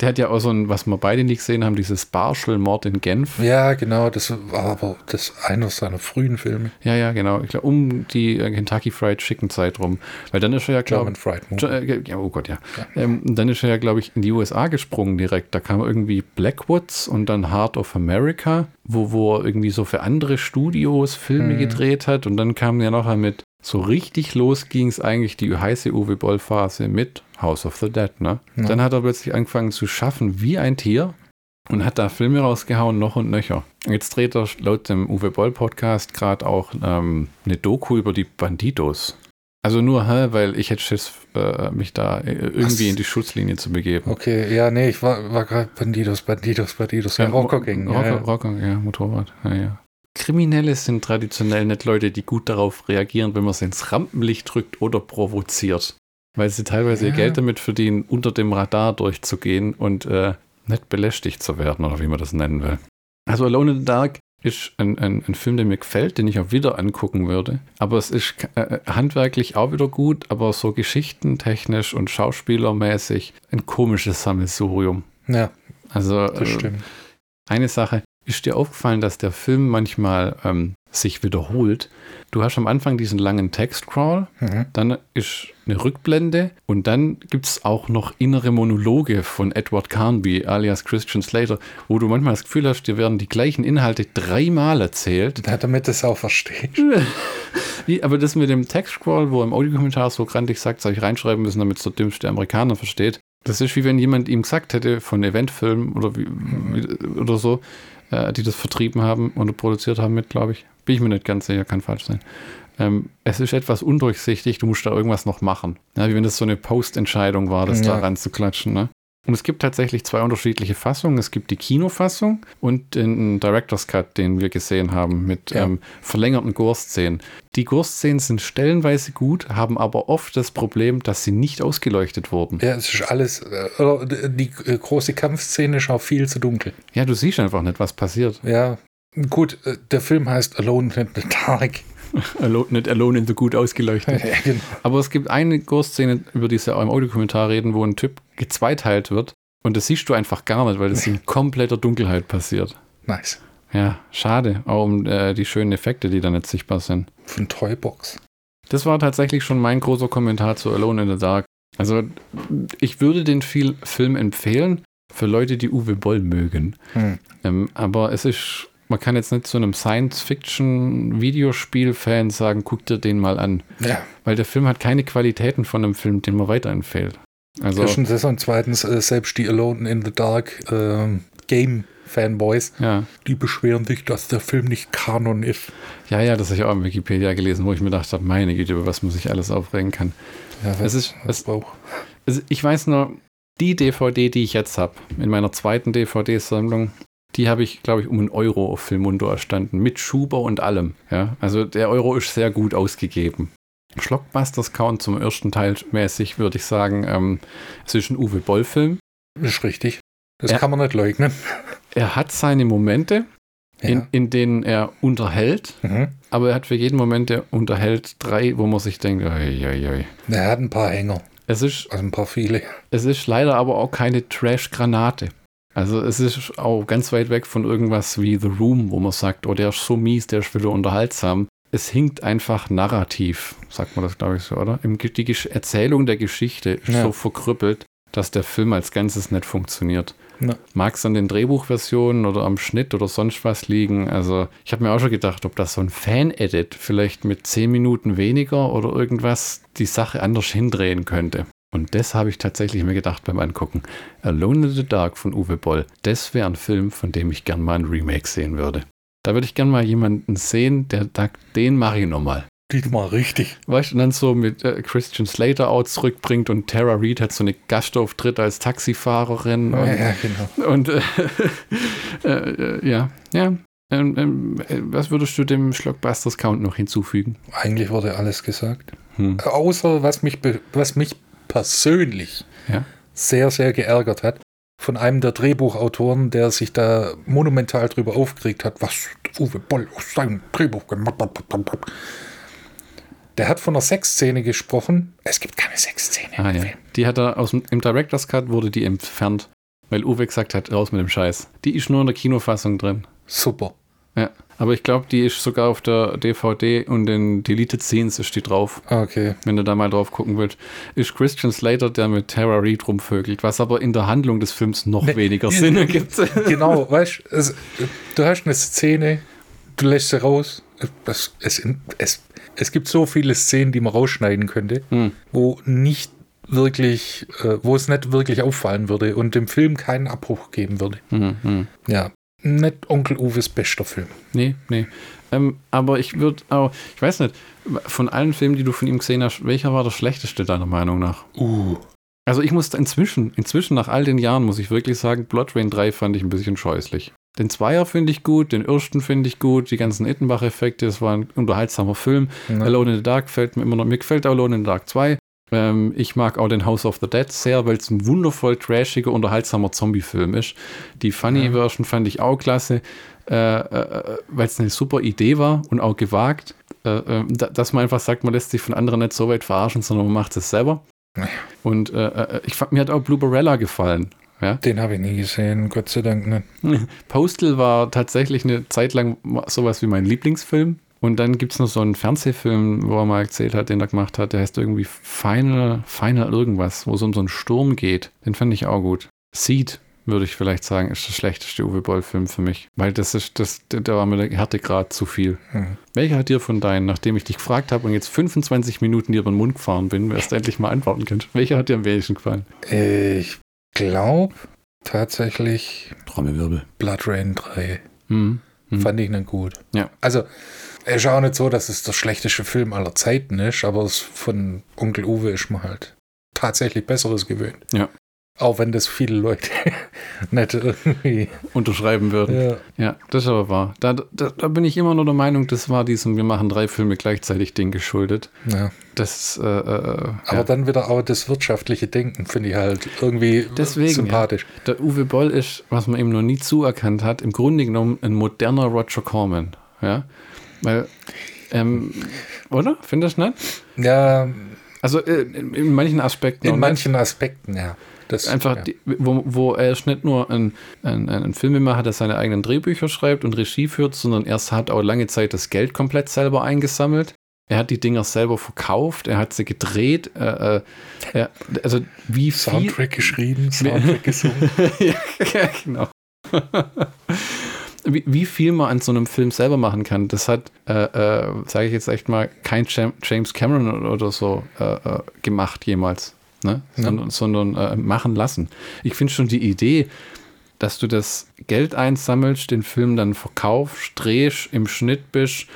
Der hat ja auch so ein, was wir beide nicht gesehen haben, dieses Barschel-Mord in Genf. Ja, genau, das war aber das einer seiner frühen Filme. Ja, ja, genau. Ich glaub, um die äh, Kentucky Fried Chicken Zeit rum. Weil dann ist er ja, glaube Movie. äh, ja, oh Gott, ja. Ähm, dann ist er ja, glaube ich, in die USA gesprungen direkt. Da kam irgendwie Blackwoods und dann Heart of America, wo, wo er irgendwie so für andere Studios Filme Mhm. gedreht hat. Und dann kam ja nachher mit, so richtig los ging es eigentlich die heiße Uwe Boll-Phase mit House of the Dead, ne? Ja. Dann hat er plötzlich angefangen zu schaffen wie ein Tier und hat da Filme rausgehauen, noch und nöcher. Jetzt dreht er laut dem Uwe Boll Podcast gerade auch ähm, eine Doku über die Bandidos. Also nur, hä, weil ich hätte Schiss, äh, mich da äh, irgendwie Was? in die Schutzlinie zu begeben. Okay, ja, nee, ich war, war gerade Bandidos, Bandidos, Bandidos. Ja, Rocker Gang. Rocker, Ja, ja. Rocker, ja, Motorrad. Ja, ja. Kriminelle sind traditionell nicht Leute, die gut darauf reagieren, wenn man sie ins Rampenlicht drückt oder provoziert. Weil sie teilweise ihr Ja. Geld damit verdienen, unter dem Radar durchzugehen und äh, nicht belästigt zu werden, oder wie man das nennen will. Also Alone in the Dark ist ein, ein, ein Film, der mir gefällt, den ich auch wieder angucken würde. Aber es ist äh, handwerklich auch wieder gut, aber so geschichtentechnisch und schauspielermäßig ein komisches Sammelsurium. ja Also das äh, stimmt. eine Sache, ist dir aufgefallen, dass der Film manchmal ähm, sich wiederholt? Du hast am Anfang diesen langen Textcrawl, Mhm. dann ist eine Rückblende und dann gibt es auch noch innere Monologe von Edward Carnby alias Christian Slater, wo du manchmal das Gefühl hast, dir werden die gleichen Inhalte dreimal erzählt. Ja, damit es auch versteht. Aber das mit dem Textcrawl, wo er im Audiokommentar so grandig sagt, soll ich reinschreiben müssen, damit es der dümmste Amerikaner versteht. Das ist wie wenn jemand ihm gesagt hätte von Eventfilmen oder, wie, wie, oder so, äh, die das vertrieben haben oder produziert haben mit, glaube ich. Bin ich mir nicht ganz sicher, kann falsch sein. Ähm, es ist etwas undurchsichtig, du musst da irgendwas noch machen. Ja, wie wenn das so eine Postentscheidung war, das da Ja. ranzuklatschen. Ne? Und es gibt tatsächlich zwei unterschiedliche Fassungen. Es gibt die Kinofassung und den Director's Cut, den wir gesehen haben, mit Ja. ähm, verlängerten Gore-Szenen. Die Gore-Szenen sind stellenweise gut, haben aber oft das Problem, dass sie nicht ausgeleuchtet wurden. Ja, es ist alles, äh, oder die äh, große Kampfszene ist auch viel zu dunkel. Ja, du siehst einfach nicht, was passiert. Ja, gut, äh, der Film heißt Alone in the Dark. Alone, nicht alone in so gut ausgeleuchtet. Ja, genau. Aber es gibt eine Gore-Szene, über die sie auch im Audiokommentar reden, wo ein Typ gezweiteilt wird. Und das siehst du einfach gar nicht, weil das in kompletter Dunkelheit passiert. Nice. Ja, schade. Auch um äh, die schönen Effekte, die da nicht sichtbar sind. Von Toybox. Das war tatsächlich schon mein großer Kommentar zu Alone in the Dark. Also, ich würde den viel Film empfehlen für Leute, die Uwe Boll mögen. Hm. Ähm, aber es ist, man kann jetzt nicht zu einem Science-Fiction-Videospiel-Fan sagen, guck dir den mal an. Ja, Weil der Film hat keine Qualitäten von einem Film, den man weiterempfiehlt. Also, erstens das und zweitens äh, selbst die Alone in the Dark ähm, Game-Fanboys, ja. die beschweren sich, dass der Film nicht Kanon ist. Ja, ja, das habe ich auch im Wikipedia gelesen, wo ich mir gedacht habe, meine Güte, über was man sich alles aufregen kann. Ja, Es ist- was es-. Also ich weiß nur, die DVD, die ich jetzt habe, in meiner zweiten DVD-Sammlung, die habe ich, glaube ich, um einen Euro auf Filmundo erstanden, mit Schuber und allem. Ja, also der Euro ist sehr gut ausgegeben. Schlockbusters Count zum ersten Teil mäßig würde ich sagen, ähm, es ist ein Uwe Boll-Film. Ist richtig. Das Ja. kann man nicht leugnen. Er hat seine Momente, in, Ja. in denen er unterhält, Mhm. aber er hat für jeden Moment, der unterhält, drei, wo man sich denkt, oi, oi, oi. Er hat ein paar Hänger, Es ist also ein paar viele. Es ist leider aber auch keine Trash-Granate. Also es ist auch ganz weit weg von irgendwas wie The Room, wo man sagt, oh, der ist so mies, der ist wieder unterhaltsam. Es hinkt einfach narrativ, sagt man das, glaube ich, so, oder? Die Erzählung der Geschichte ist Ja. so verkrüppelt, dass der Film als Ganzes nicht funktioniert. Ja. Mag es an den Drehbuchversionen oder am Schnitt oder sonst was liegen? Also, ich habe mir auch schon gedacht, ob das so ein Fan-Edit vielleicht mit 10 Minuten weniger oder irgendwas die Sache anders hindrehen könnte. Und das habe ich tatsächlich mir gedacht beim Angucken. Alone in the Dark von Uwe Boll. Das wäre ein Film, von dem ich gern mal ein Remake sehen würde. Da würde ich gern mal jemanden sehen, der sagt, den mache ich nochmal. Diesmal richtig. Weißt du, und dann so mit äh, Christian Slater auch zurückbringt und Tara Reid hat so eine Gastauftritt als Taxifahrerin. Ja, Und, ja, genau. und äh, äh, ja, ja. Ähm, ähm, äh, was würdest du dem Schlockbusters Count noch hinzufügen? Eigentlich wurde alles gesagt. Hm. Außer was mich, be- was mich persönlich Ja. sehr, sehr geärgert hat. Von einem der Drehbuchautoren, der sich da monumental drüber aufgeregt hat, was Uwe Boll aus seinem Drehbuch gemacht hat. Der hat von einer Sexszene gesprochen. Es gibt keine Sexszene Ah im ja. Film. Die hat er aus dem im Director's Cut wurde die entfernt. weil Uwe gesagt hat, raus mit dem Scheiß. Die ist nur in der Kinofassung drin. Super. Ja, aber ich glaube, die ist sogar auf der DVD und in Deleted Scenes ist die drauf. Okay. Wenn du da mal drauf gucken willst, ist Christian Slater, der mit Tara Reid rumvögelt, was aber in der Handlung des Films noch Nee, weniger ja, Sinn ergibt. Genau, weißt du, du hast eine Szene, du lässt sie raus. Es, es, es, es gibt so viele Szenen, die man rausschneiden könnte, Hm. wo nicht wirklich, äh, wo es nicht wirklich auffallen würde und dem Film keinen Abbruch geben würde. Hm, hm. Ja, nicht Onkel Uwes bester Film. Nee, nee. Ähm, aber ich würde auch, ich weiß nicht, von allen Filmen, die du von ihm gesehen hast, welcher war der schlechteste deiner Meinung nach? Uh. Also ich musste inzwischen, inzwischen nach all den Jahren, muss ich wirklich sagen, Blood Rain 3 fand ich ein bisschen scheußlich. Den Zweier finde ich gut, den ersten finde ich gut, die ganzen Ittenbach-Effekte, das war ein unterhaltsamer Film. Ja. Alone in the Dark gefällt mir immer noch, mir gefällt Alone in the Dark 2. Ähm, ich mag auch den House of the Dead sehr, weil es ein wundervoll trashiger, unterhaltsamer Zombie-Film ist. Die Funny-Version fand ich auch klasse, äh, äh, weil es eine super Idee war und auch gewagt. Äh, äh, da- dass man einfach sagt, man lässt sich von anderen nicht so weit verarschen, sondern man macht es selber. Ja. Und äh, äh, ich fand, mir hat auch Blue Barella gefallen. Ja? Den habe ich nie gesehen, Gott sei Dank nicht. Postal war tatsächlich eine Zeit lang sowas wie mein Lieblingsfilm. Und dann gibt es noch so einen Fernsehfilm, wo er mal erzählt hat, den er gemacht hat, der heißt irgendwie Final, Final irgendwas, wo es um so einen Sturm geht. Den fand ich auch gut. Seed, würde ich vielleicht sagen, ist der schlechteste Uwe Boll-Film für mich. Weil das ist, das, da war mir der Härtegrad zu viel. Hm. Welcher hat dir von deinen, nachdem ich dich gefragt habe und jetzt 25 Minuten dir über den Mund gefahren bin, wirst du endlich mal antworten kannst? Welcher hat dir am wenigsten gefallen? Ich glaube tatsächlich Trommelwirbel. Blood Rain 3. Mhm. Mhm. Fand ich nicht gut. Ja. Also, ist auch nicht so, dass es der schlechteste Film aller Zeiten ist, aber es von Onkel Uwe ist man halt tatsächlich Besseres gewöhnt. Ja. Auch wenn das viele Leute nicht irgendwie. Unterschreiben würden. Ja. Ja, das ist aber wahr. Da, da, da bin ich immer nur der Meinung, das war diesem Wir machen drei Filme gleichzeitig Ding geschuldet. ja. Das, äh, äh, Aber ja. dann wieder auch das wirtschaftliche Denken finde ich halt irgendwie Deswegen, sympathisch. der Uwe Boll ist, was man ihm noch nie zuerkannt hat, im Grunde genommen ein moderner Roger Corman. Ja, weil, ähm, oder? Findest du nicht? Ja, Also äh, in, in manchen Aspekten. in nicht. manchen Aspekten, ja. Das, Einfach, ja. die, wo, wo er ist nicht nur ein, ein, ein Filmemacher, der seine eigenen Drehbücher schreibt und Regie führt, sondern er hat auch lange Zeit das Geld komplett selber eingesammelt. Er hat die Dinger selber verkauft, er hat sie gedreht. Äh, äh, also wie viel... Soundtrack geschrieben, Soundtrack gesungen. ja, genau. wie, wie viel man an so einem Film selber machen kann, das hat, äh, äh, sage ich jetzt echt mal, kein Jam James Cameron oder so äh, äh, gemacht jemals, ne? Ja. sondern, sondern äh, machen lassen. Ich finde schon die Idee, dass du das Geld einsammelst, den Film dann verkaufst, drehst, im Schnitt bist,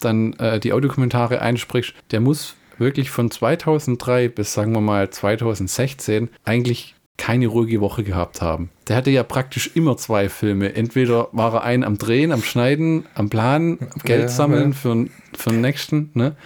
dann äh, die Audiokommentare einsprichst, der muss wirklich von 2003 bis sagen wir mal 2016 eigentlich keine ruhige Woche gehabt haben. Der hatte ja praktisch immer zwei Filme. Entweder war er ein am Drehen, am Schneiden, am Planen, Geld Ja, sammeln ja. für, für den nächsten. Ne?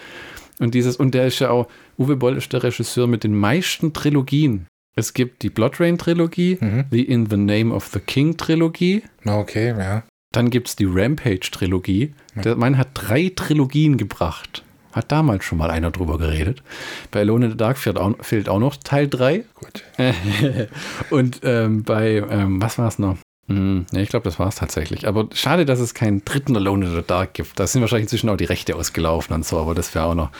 Und dieses, und der ist ja auch, Uwe Boll ist der Regisseur mit den meisten Trilogien. Es gibt die Blood Rain Trilogie, Mhm. die In the Name of the King Trilogie, Okay, ja. dann gibt es die Rampage Trilogie. Der Mann hat drei Trilogien gebracht. Hat damals schon mal einer drüber geredet. Bei Alone in the Dark fehlt auch, fehlt auch noch Teil 3. Gut. Und ähm, bei, ähm, was war es noch? Hm, ich glaube, das war es tatsächlich. Aber schade, dass es keinen dritten Alone in the Dark gibt. Da sind wahrscheinlich inzwischen auch die Rechte ausgelaufen und so, aber das wäre auch noch.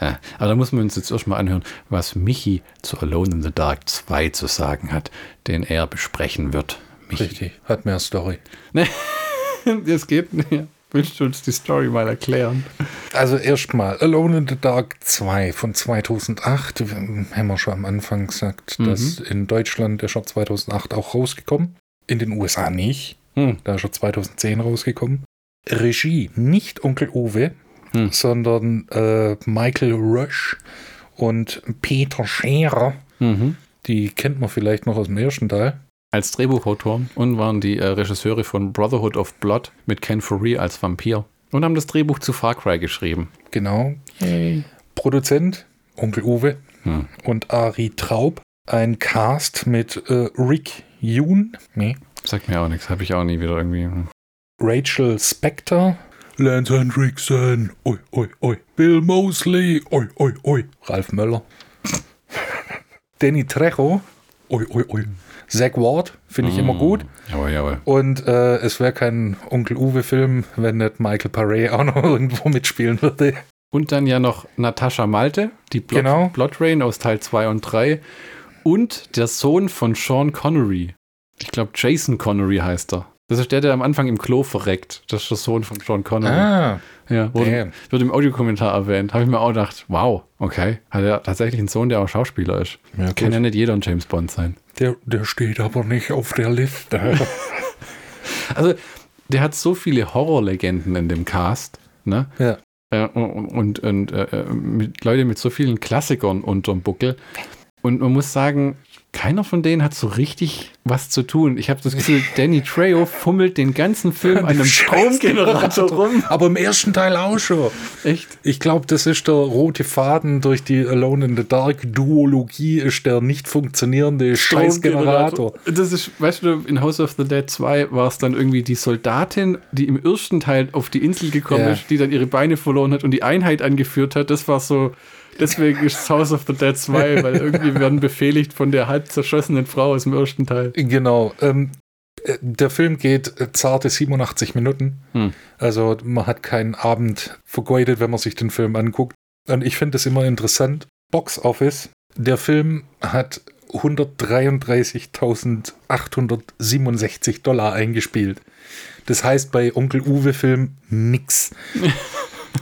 Ja. Aber da muss man uns jetzt erstmal anhören, was Michi zu Alone in the Dark 2 zu sagen hat, den er besprechen wird. Michi. Richtig. Hat mehr Story. Das geht nicht. Willst du uns die Story mal erklären? Also erstmal Alone in the Dark 2 von 2008. Wir haben wir schon am Anfang gesagt, Mhm. dass in Deutschland ist er 2008 auch rausgekommen. In den USA nicht. Hm. Da ist er 2010 rausgekommen. Regie, nicht Onkel Uwe, Hm. sondern äh, Michael Rush und Peter Scherer. Mhm. Die kennt man vielleicht noch aus dem ersten Teil. Als Drehbuchautor und waren die äh, Regisseure von Brotherhood of Blood mit Ken Foree als Vampir und haben das Drehbuch zu Far Cry geschrieben. Genau. Produzent, Onkel Uwe Hm. und Ari Traub. Ein Cast mit äh, Rick Yoon, nee, Sagt mir auch nichts, habe ich auch nie wieder irgendwie. hm. Rachel Spector, Lance Hendrickson, oi, oi, oi, Bill Mosley, oi, oi, oi, Ralf Möller, Danny Trejo, oi, oi, oi, Zack Ward finde ich immer gut. Jawohl, jawohl. Und äh, es wäre kein Onkel Uwe-Film, wenn nicht Michael Paré auch noch irgendwo mitspielen würde. Und dann ja noch Natascha Malte, die Blood, Genau. Blood Rain aus Teil 2 und 3. Und der Sohn von Sean Connery. Ich glaube, Jason Connery heißt er. Das ist der, der am Anfang im Klo verreckt. Das ist der Sohn von Sean Connery. Ah, ja, wurde, wird im Audiokommentar erwähnt. Habe ich mir auch gedacht, wow, okay. Hat er tatsächlich einen Sohn, der auch Schauspieler ist. Ja, Kann ja nicht jeder ein James Bond sein. der, der steht aber nicht auf der Liste. Also, der hat so viele Horrorlegenden in dem Cast. Ne? ja. Äh, und und, und äh, mit Leute mit so vielen Klassikern unterm Buckel. Und man muss sagen, keiner von denen hat so richtig was zu tun. Ich habe das Gefühl, Danny Trejo fummelt den ganzen Film an einem Stromgenerator rum. Aber im ersten Teil auch schon. Echt? Ich glaube, das ist der rote Faden durch die Alone in the Dark Duologie, ist der nicht funktionierende Scheißgenerator. Das ist, weißt du, in House of the Dead 2 war es dann irgendwie die Soldatin, die im ersten Teil auf die Insel gekommen Ja. ist, die dann ihre Beine verloren hat und die Einheit angeführt hat. Das war so, deswegen ist House of the Dead 2, weil irgendwie werden befehligt von der halb zerschossenen Frau aus dem ersten Teil. Genau. Ähm, äh, der Film geht äh, zarte 87 Minuten. Hm. Also man hat keinen Abend vergeudet, wenn man sich den Film anguckt. Und ich finde es immer interessant. Box Office. Der Film hat 133.867 Dollar eingespielt. Das heißt bei Onkel Uwe Film nix.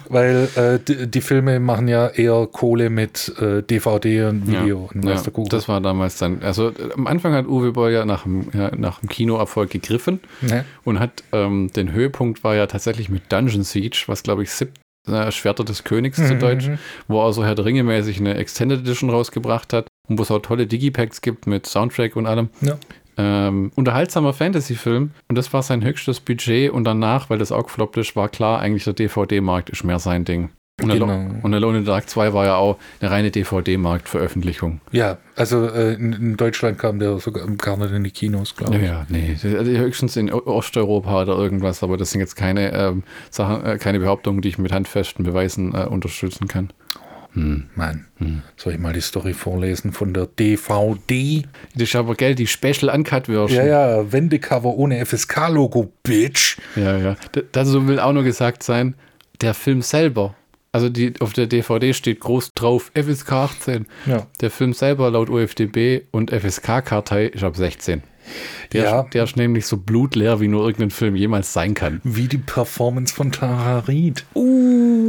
Weil äh, die, die Filme machen ja eher Kohle mit äh, DVD und Video und ja, der Kuckuck. das war damals dann. Also am Anfang hat Uwe Boll ja nach dem, ja, nach dem Kinoerfolg gegriffen Ne? und hat ähm, den Höhepunkt war ja tatsächlich mit Dungeon Siege, was glaube ich sieb, äh, Schwerter des Königs zu Mhm, Deutsch, mhm. wo er so Herr der Ringe mäßig eine Extended Edition rausgebracht hat und wo es auch tolle Digipacks gibt mit Soundtrack und allem. Ja. Ähm, unterhaltsamer Fantasy-Film und das war sein höchstes Budget und danach, weil das auch gefloppt ist, war klar, eigentlich der DVD-Markt ist mehr sein Ding. Und, Genau. Alo und Alone in the Dark 2 war ja auch eine reine DVD-Markt-Veröffentlichung. Ja, also äh, in, Deutschland kam der sogar gar nicht in die Kinos, glaube ich. ja, nee. Also höchstens in Osteuropa oder irgendwas, aber das sind jetzt keine ähm, Sachen, äh, keine Behauptungen, die ich mit handfesten Beweisen äh, unterstützen kann. Hm. Mann, Hm. soll ich mal die Story vorlesen von der DVD? Das ist aber Geld, die Special Uncut Version. Ja, ja, Wendecover ohne FSK-Logo, Bitch. ja, ja. D dazu will auch nur gesagt sein, der Film selber, also die, auf der DVD steht groß drauf FSK 18. Ja. Der Film selber laut UFDB und FSK-Kartei ist ab 16. Der, Ja. ist, der ist nämlich so blutleer, wie nur irgendein Film jemals sein kann. Wie die Performance von Tara Reid. Uh,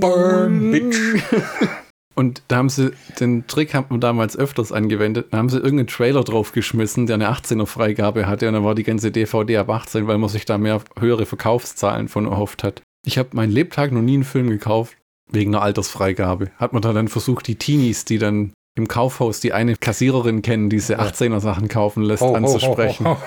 burn, Bitch. Und da haben sie, den Trick haben wir damals öfters angewendet, da haben sie irgendeinen Trailer draufgeschmissen, der eine 18er Freigabe hatte und dann war die ganze DVD ab 18, weil man sich da mehr höhere Verkaufszahlen von erhofft hat. Ich habe meinen Lebtag noch nie einen Film gekauft, wegen einer Altersfreigabe. Hat man da dann versucht, die Teenies, die dann im Kaufhaus die eine Kassiererin kennen, die diese 18er Sachen kaufen lässt, Oh, oh, anzusprechen. oh, oh,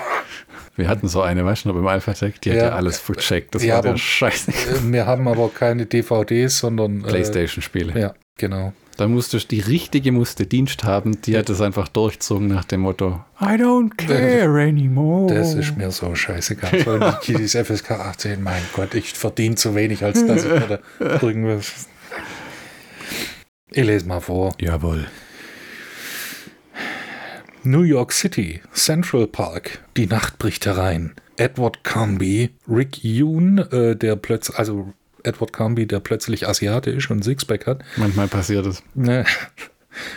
Wir hatten so eine, weißt du, noch beim Alphatec, die hat Ja. ja alles vercheckt. Das Ja, war der aber- Scheiß. oh. Wir haben aber keine DVDs, sondern. Äh, Playstation-Spiele. ja, genau. Da musste die richtige musste Dienst haben, die hat es einfach durchzogen nach dem Motto I don't care anymore. Das ist mir so scheißegal. Sollen die Kiddies FSK 18? Mein Gott, ich verdiene zu wenig, als dass ich mir da irgendwas. Ich lese mal vor. Jawohl. New York City, Central Park. Die Nacht bricht herein. Edward Carnby, Rick Yoon, äh, der plötzlich, also Edward Carnby, der plötzlich asiatisch und Sixpack hat, Manchmal passiert es. ne,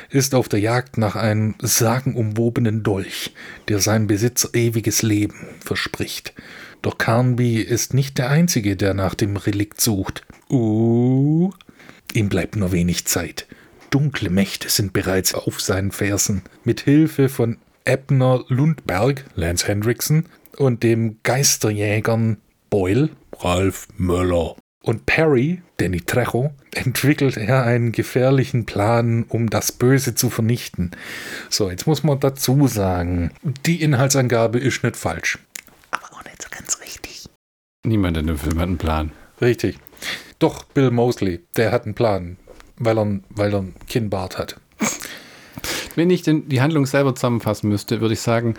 ist auf der Jagd nach einem sagenumwobenen Dolch, der seinem Besitzer ewiges Leben verspricht. Doch Carnby ist nicht der Einzige, der nach dem Relikt sucht. Uh, ihm bleibt nur wenig Zeit. Dunkle Mächte sind bereits auf seinen Fersen. Mit Hilfe von Ebner Lundberg, Lance Hendrickson, und dem Geisterjägern Boyle, Ralf Möller, und Perry, Danny Trejo, entwickelt er einen gefährlichen Plan, um das Böse zu vernichten. So, jetzt muss man dazu sagen, die Inhaltsangabe ist nicht falsch. Aber auch nicht so ganz richtig. Niemand in dem Film hat einen Plan. Richtig. Doch, Bill Mosley, der hat einen Plan, weil er, weil er einen Kinnbart hat. Wenn ich denn die Handlung selber zusammenfassen müsste, würde ich sagen,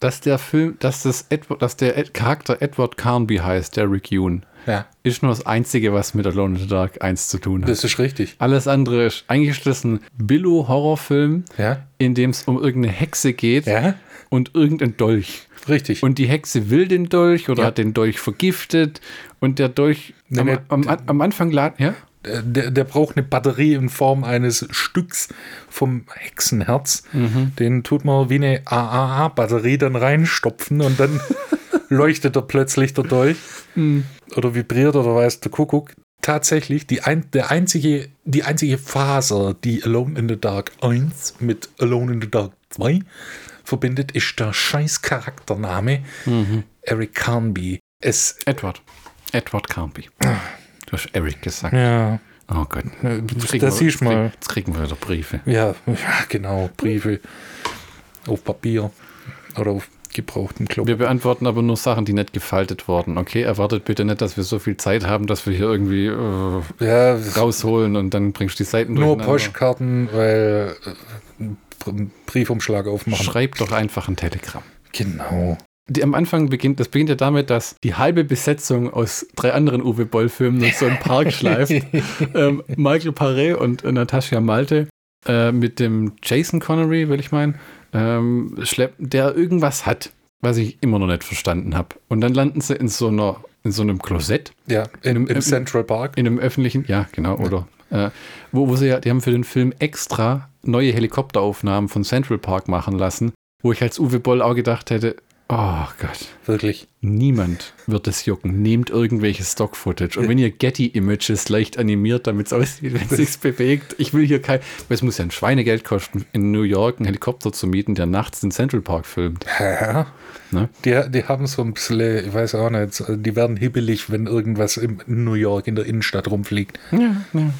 dass der Film, dass das Edward, dass der Ed Charakter Edward Carnby heißt, der Rick Yoon, Ja, ist nur das Einzige, was mit Alone in the Dark 1 zu tun hat. das ist richtig. Alles andere ist, eigentlich ist das ein Billo-Horrorfilm, Ja, in dem es um irgendeine Hexe geht ja, und irgendein Dolch. richtig. Und die Hexe will den Dolch oder Ja. hat den Dolch vergiftet und der Dolch Nee, am, nee, am, am Anfang lad, ja? Äh, der, der braucht eine Batterie in Form eines Stücks vom Hexenherz. Den tut man wie eine AAA-Batterie dann reinstopfen und dann leuchtet er plötzlich der Dolch. Oder vibriert oder weiß der Kuckuck. Tatsächlich, die, ein, der einzige, die einzige Faser, die Alone in the Dark 1 mit Alone in the Dark 2 verbindet, ist der scheiß Charaktername Eric Carnby. Es, Edward. Edward Carnby. Du hast Eric gesagt. ja, Oh Gott. Jetzt Äh, das siehst jetzt mal. Jetzt kriegen wir wieder Briefe. Ja, ja, genau. Briefe auf Papier oder auf gebrauchten Klopp. Wir beantworten aber nur Sachen, die nicht gefaltet wurden. Okay, erwartet bitte nicht, dass wir so viel Zeit haben, dass wir hier irgendwie äh, Ja, rausholen und dann bringst du die Seiten nur. Postkarten, weil äh, Br- Briefumschlag aufmachen. Schreib doch einfach ein Telegramm. Genau. Die, am Anfang beginnt, das beginnt ja damit, dass die halbe Besetzung aus drei anderen Uwe Boll-Filmen durch so einen Park schleift. ähm, Michael Paré und äh, Natascha Malte äh, mit dem Jason Connery, will ich meinen, ähm, schleppen, der irgendwas hat, was ich immer noch nicht verstanden habe. Und dann landen sie in so einer, in so einem Klosett, Ja, im, im Im- Central Park. in einem öffentlichen, ja, genau, oder äh, wo, wo sie ja, die haben für den Film extra neue Helikopteraufnahmen von Central Park machen lassen, wo ich als Uwe Boll auch gedacht hätte, oh Gott. Wirklich. Niemand wird es jucken. Nehmt irgendwelches Stock-Footage. Und wenn ihr Getty-Images leicht animiert, damit es aussieht, wenn es sich bewegt, ich will hier kein. Es muss ja ein Schweinegeld kosten, in New York einen Helikopter zu mieten, der nachts den Central Park filmt. Ja. Ne? Die, die haben so ein bisschen, ich weiß auch nicht, die werden hibbelig, wenn irgendwas in New York in der Innenstadt rumfliegt. Ja, ja.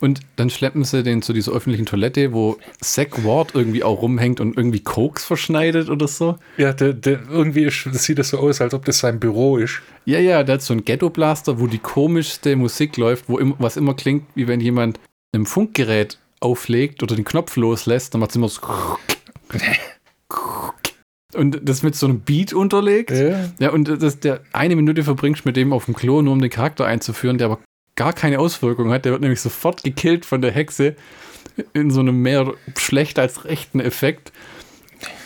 Und dann schleppen sie den zu dieser öffentlichen Toilette, wo Zack Ward irgendwie auch rumhängt und irgendwie Koks verschneidet oder so. Ja, der, der, irgendwie ist, das sieht das so aus, als ob das sein Büro ist. Ja, ja, der hat so einen Ghetto-Blaster, wo die komischste Musik läuft, wo im, was immer klingt, wie wenn jemand ein Funkgerät auflegt oder den Knopf loslässt, dann macht es immer so. Und das mit so einem Beat unterlegt. Ja. Ja, und das, der eine Minute verbringst mit dem auf dem Klo, nur um den Charakter einzuführen, der aber gar keine Auswirkungen hat. Der wird nämlich sofort gekillt von der Hexe in so einem mehr schlecht als rechten Effekt.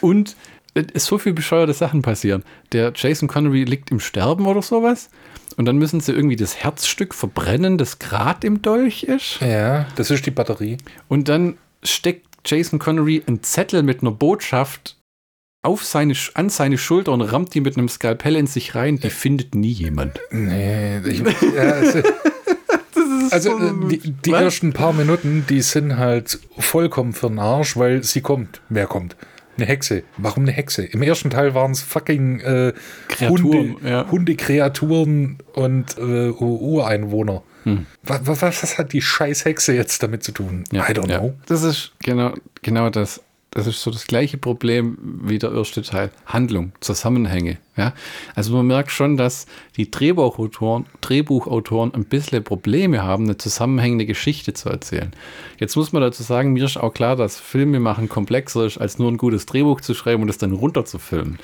Und es ist so viel bescheuerte Sachen passieren. Der Jason Connery liegt im Sterben oder sowas. Und dann müssen sie irgendwie das Herzstück verbrennen, das gerade im Dolch ist. ja, das ist die Batterie. Und dann steckt Jason Connery einen Zettel mit einer Botschaft auf seine, an seine Schulter und rammt die mit einem Skalpell in sich rein. Die findet nie jemand. Nee, ich, ja, also äh, die, die ersten paar Minuten, die sind halt vollkommen für den Arsch, weil sie kommt. Wer kommt? Eine Hexe. Warum eine Hexe? Im ersten Teil waren es fucking äh, Kreaturen, Hunde, ja. Hundekreaturen und äh, Ureinwohner. Was, was, was hat die scheiß Hexe jetzt damit zu tun? Ja, I don't ja. know. Das ist genau, genau das. Das ist so das gleiche Problem wie der erste Teil. Handlung, Zusammenhänge. Ja? Also man merkt schon, dass die Drehbuchautoren, Drehbuchautoren ein bisschen Probleme haben, eine zusammenhängende Geschichte zu erzählen. Jetzt muss man dazu sagen, mir ist auch klar, dass Filme machen komplexer ist, als nur ein gutes Drehbuch zu schreiben und es dann runterzufilmen.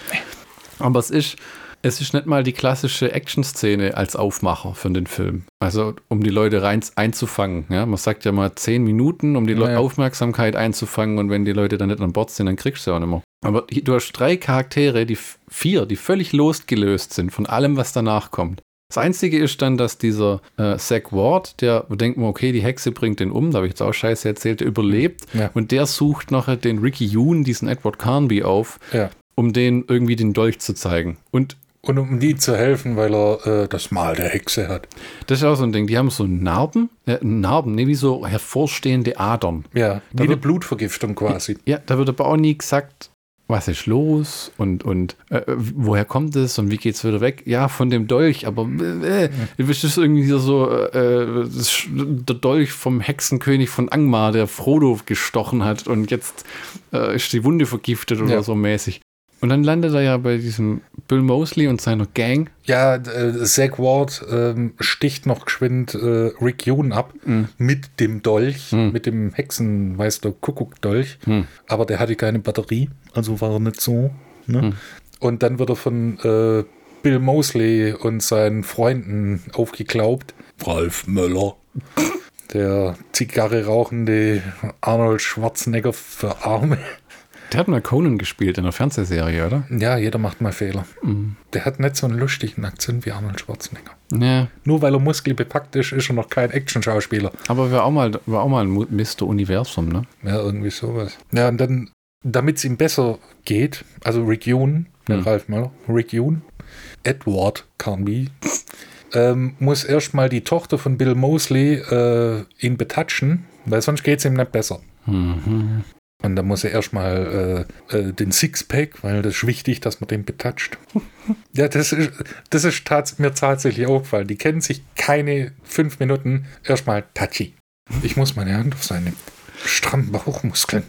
Aber es ist, es ist nicht mal die klassische Action-Szene als Aufmacher für den Film. Also um die Leute rein einzufangen. Ja? Man sagt ja mal zehn Minuten, um die Leu- Ja. Aufmerksamkeit einzufangen und wenn die Leute dann nicht an Bord sind, dann kriegst du sie auch nicht mehr. Aber du hast drei Charaktere, die vier, die völlig losgelöst sind von allem, was danach kommt. Das Einzige ist dann, dass dieser äh, Zack Ward, der denkt man, okay, die Hexe bringt den um, da habe ich jetzt auch scheiße erzählt, der überlebt. Ja. Und der sucht nachher den Ricky Yoon, diesen Edward Carnby, auf, Ja. um den irgendwie den Dolch zu zeigen. Und Und um die zu helfen, weil er äh, das Mal der Hexe hat. das ist auch so ein Ding. Die haben so Narben, äh, Narben, ne, wie so hervorstehende Adern. Ja, wie Da eine wird- Blutvergiftung quasi. Ja, da wird aber auch nie gesagt, was ist los und, und äh, woher kommt es und wie geht's wieder weg? Ja, von dem Dolch, aber äh, du bist das irgendwie so äh, ist der Dolch vom Hexenkönig von Angmar, der Frodo gestochen hat und jetzt äh, ist die Wunde vergiftet oder Ja. so mäßig. Und dann landet er ja bei diesem Bill Mosley und seiner Gang. Ja, äh, Zack Ward ähm, sticht noch geschwind äh, Rick Yoon ab Mhm. mit dem Dolch, Mhm. mit dem Hexen, weißt du, Kuckuck-Dolch. Hm. Aber der hatte keine Batterie, also war er nicht so Ne? Und dann wird er von äh, Bill Mosley und seinen Freunden aufgeklaubt. Ralf Möller. Der Zigarre rauchende Arnold Schwarzenegger für Arme. Der hat mal Conan gespielt in der Fernsehserie, oder? Ja, jeder macht mal Fehler. Der hat nicht so einen lustigen Akzent wie Arnold Schwarzenegger. Ja. Nur weil er muskelbepackt ist, ist er noch kein Actionschauspieler. Aber war auch mal, war auch mal ein Mr. Universum, ne? Ja, irgendwie sowas. Ja, und dann, damit es ihm besser geht, also Rick Yoon, der Hm. Ralf Möller, Rick Yoon, Edward Carnby, ähm, muss erstmal die Tochter von Bill Mosley äh, ihn betatschen, weil sonst geht es ihm nicht besser. Mhm. Und dann muss er erstmal äh, äh, den Sixpack, weil das ist wichtig, dass man den betatscht. ja, das ist, das ist tats mir tatsächlich aufgefallen. Die kennen sich keine fünf Minuten. Erstmal touchy. Ich muss meine Hand auf seine strammen Bauchmuskeln.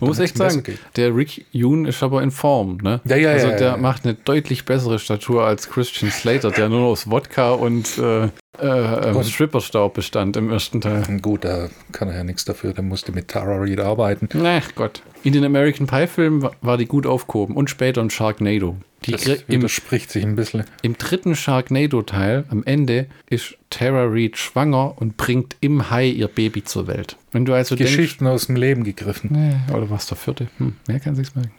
Man muss echt sagen, der Rick Yoon ist aber in Form, ne? Ja, ja, Also ja, der macht eine deutlich bessere Statur als Christian Slater, der nur aus Wodka und äh, äh, ähm, Stripperstaub bestand im ersten Teil. Gut, da kann er ja nichts dafür. Der musste mit Tara Reid arbeiten. Ach Gott. In den American Pie Filmen wa- war die gut aufgehoben und später in Sharknado. Die Das krie- im, widerspricht sich ein bisschen. Im dritten Sharknado-Teil, am Ende, ist Tara Reid schwanger und bringt im Hai ihr Baby zur Welt. Wenn du also denkst, Geschichten aus dem Leben gegriffen. nee, oder was der vierte? Hm, mehr kann sich's merken.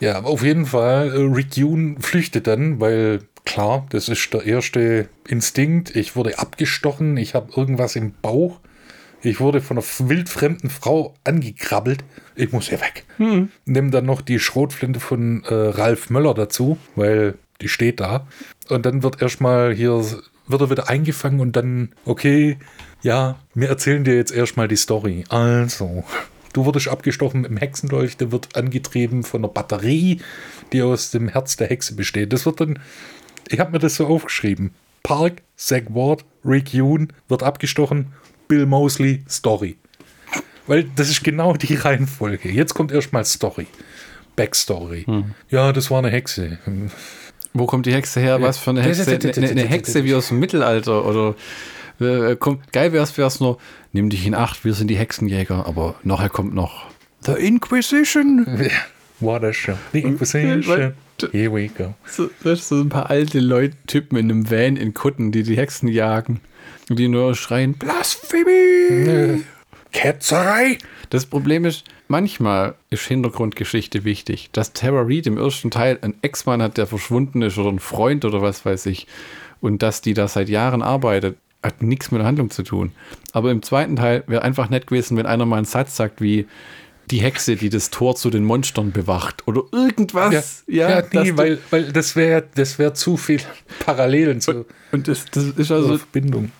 Ja, aber auf jeden Fall, äh, Rick Yoon flüchtet dann, weil klar, das ist der erste Instinkt. Ich wurde abgestochen, ich habe irgendwas im Bauch. Ich wurde von einer wildfremden Frau angekrabbelt. Ich muss hier weg. Nimm dann noch die Schrotflinte von äh, Ralf Möller dazu, weil die steht da. Und dann wird erstmal hier, wird er wieder eingefangen und dann, okay, ja, wir erzählen dir jetzt erstmal die Story. Also, du wurdest abgestochen mit dem Hexendolch, der wird angetrieben von einer Batterie, die aus dem Herz der Hexe besteht. Das wird dann, ich habe mir das so aufgeschrieben. Park, Zach Ward, Rick Yoon wird abgestochen, Bill Mosley, Story. Weil das ist genau die Reihenfolge. Jetzt kommt erstmal Story. Backstory. Ja, das war eine Hexe. Wo kommt die Hexe her? Was für eine Hexe? Eine, eine, eine Hexe wie aus dem Mittelalter oder äh, kommt, geil wär's, wär's nur, nimm dich in Acht, wir sind die Hexenjäger, aber nachher kommt noch The Inquisition. What a show. The Inquisition. Here we go. So, weißt du, so ein paar alte Leute, Typen in einem Van in Kutten, die die Hexen jagen. Und die nur schreien, Blasphemie! Ketzerei. Das Problem ist, manchmal ist Hintergrundgeschichte wichtig. Dass Tara Reid im ersten Teil einen Ex-Mann hat, der verschwunden ist oder einen Freund oder was weiß ich. Und dass die da seit Jahren arbeitet, hat nichts mit der Handlung zu tun. Aber im zweiten Teil wäre einfach nett gewesen, wenn einer mal einen Satz sagt wie die Hexe, die das Tor zu den Monstern bewacht oder irgendwas. Ja, ja, dass nee, weil, weil das wäre das wär zu viel Parallelen zur und das, das ist also Verbindung.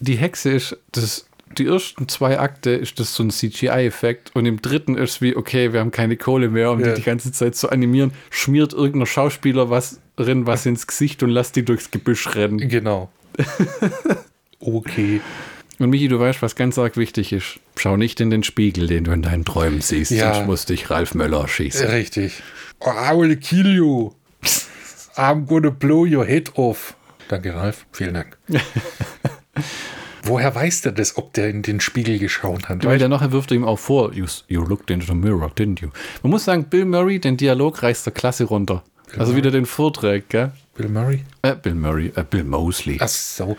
die Hexe ist das die ersten zwei Akte ist das so ein CGI-Effekt und im dritten ist wie, okay, wir haben keine Kohle mehr, um Ja. die die ganze Zeit zu animieren, schmiert irgendein Schauspieler was drin, was ins Gesicht und lasst die durchs Gebüsch rennen. Genau. okay. Und Michi, du weißt, was ganz arg wichtig ist. Schau nicht in den Spiegel, den du in deinen Träumen siehst, Ja. sonst muss dich Ralf Möller schießen. Richtig. Oh, I will kill you. I'm gonna blow your head off. Danke, Ralf. Vielen Dank. Woher weiß der das, ob der in den Spiegel geschaut hat? Weil der nachher wirft er ihm auch vor, you, you looked into the mirror, didn't you? Man muss sagen, Bill Murray, den Dialog reißt der Klasse runter. Also wieder den Vorträgt, gell? Bill Murray? Äh, Bill Murray, äh, Bill Mosley. Ach so.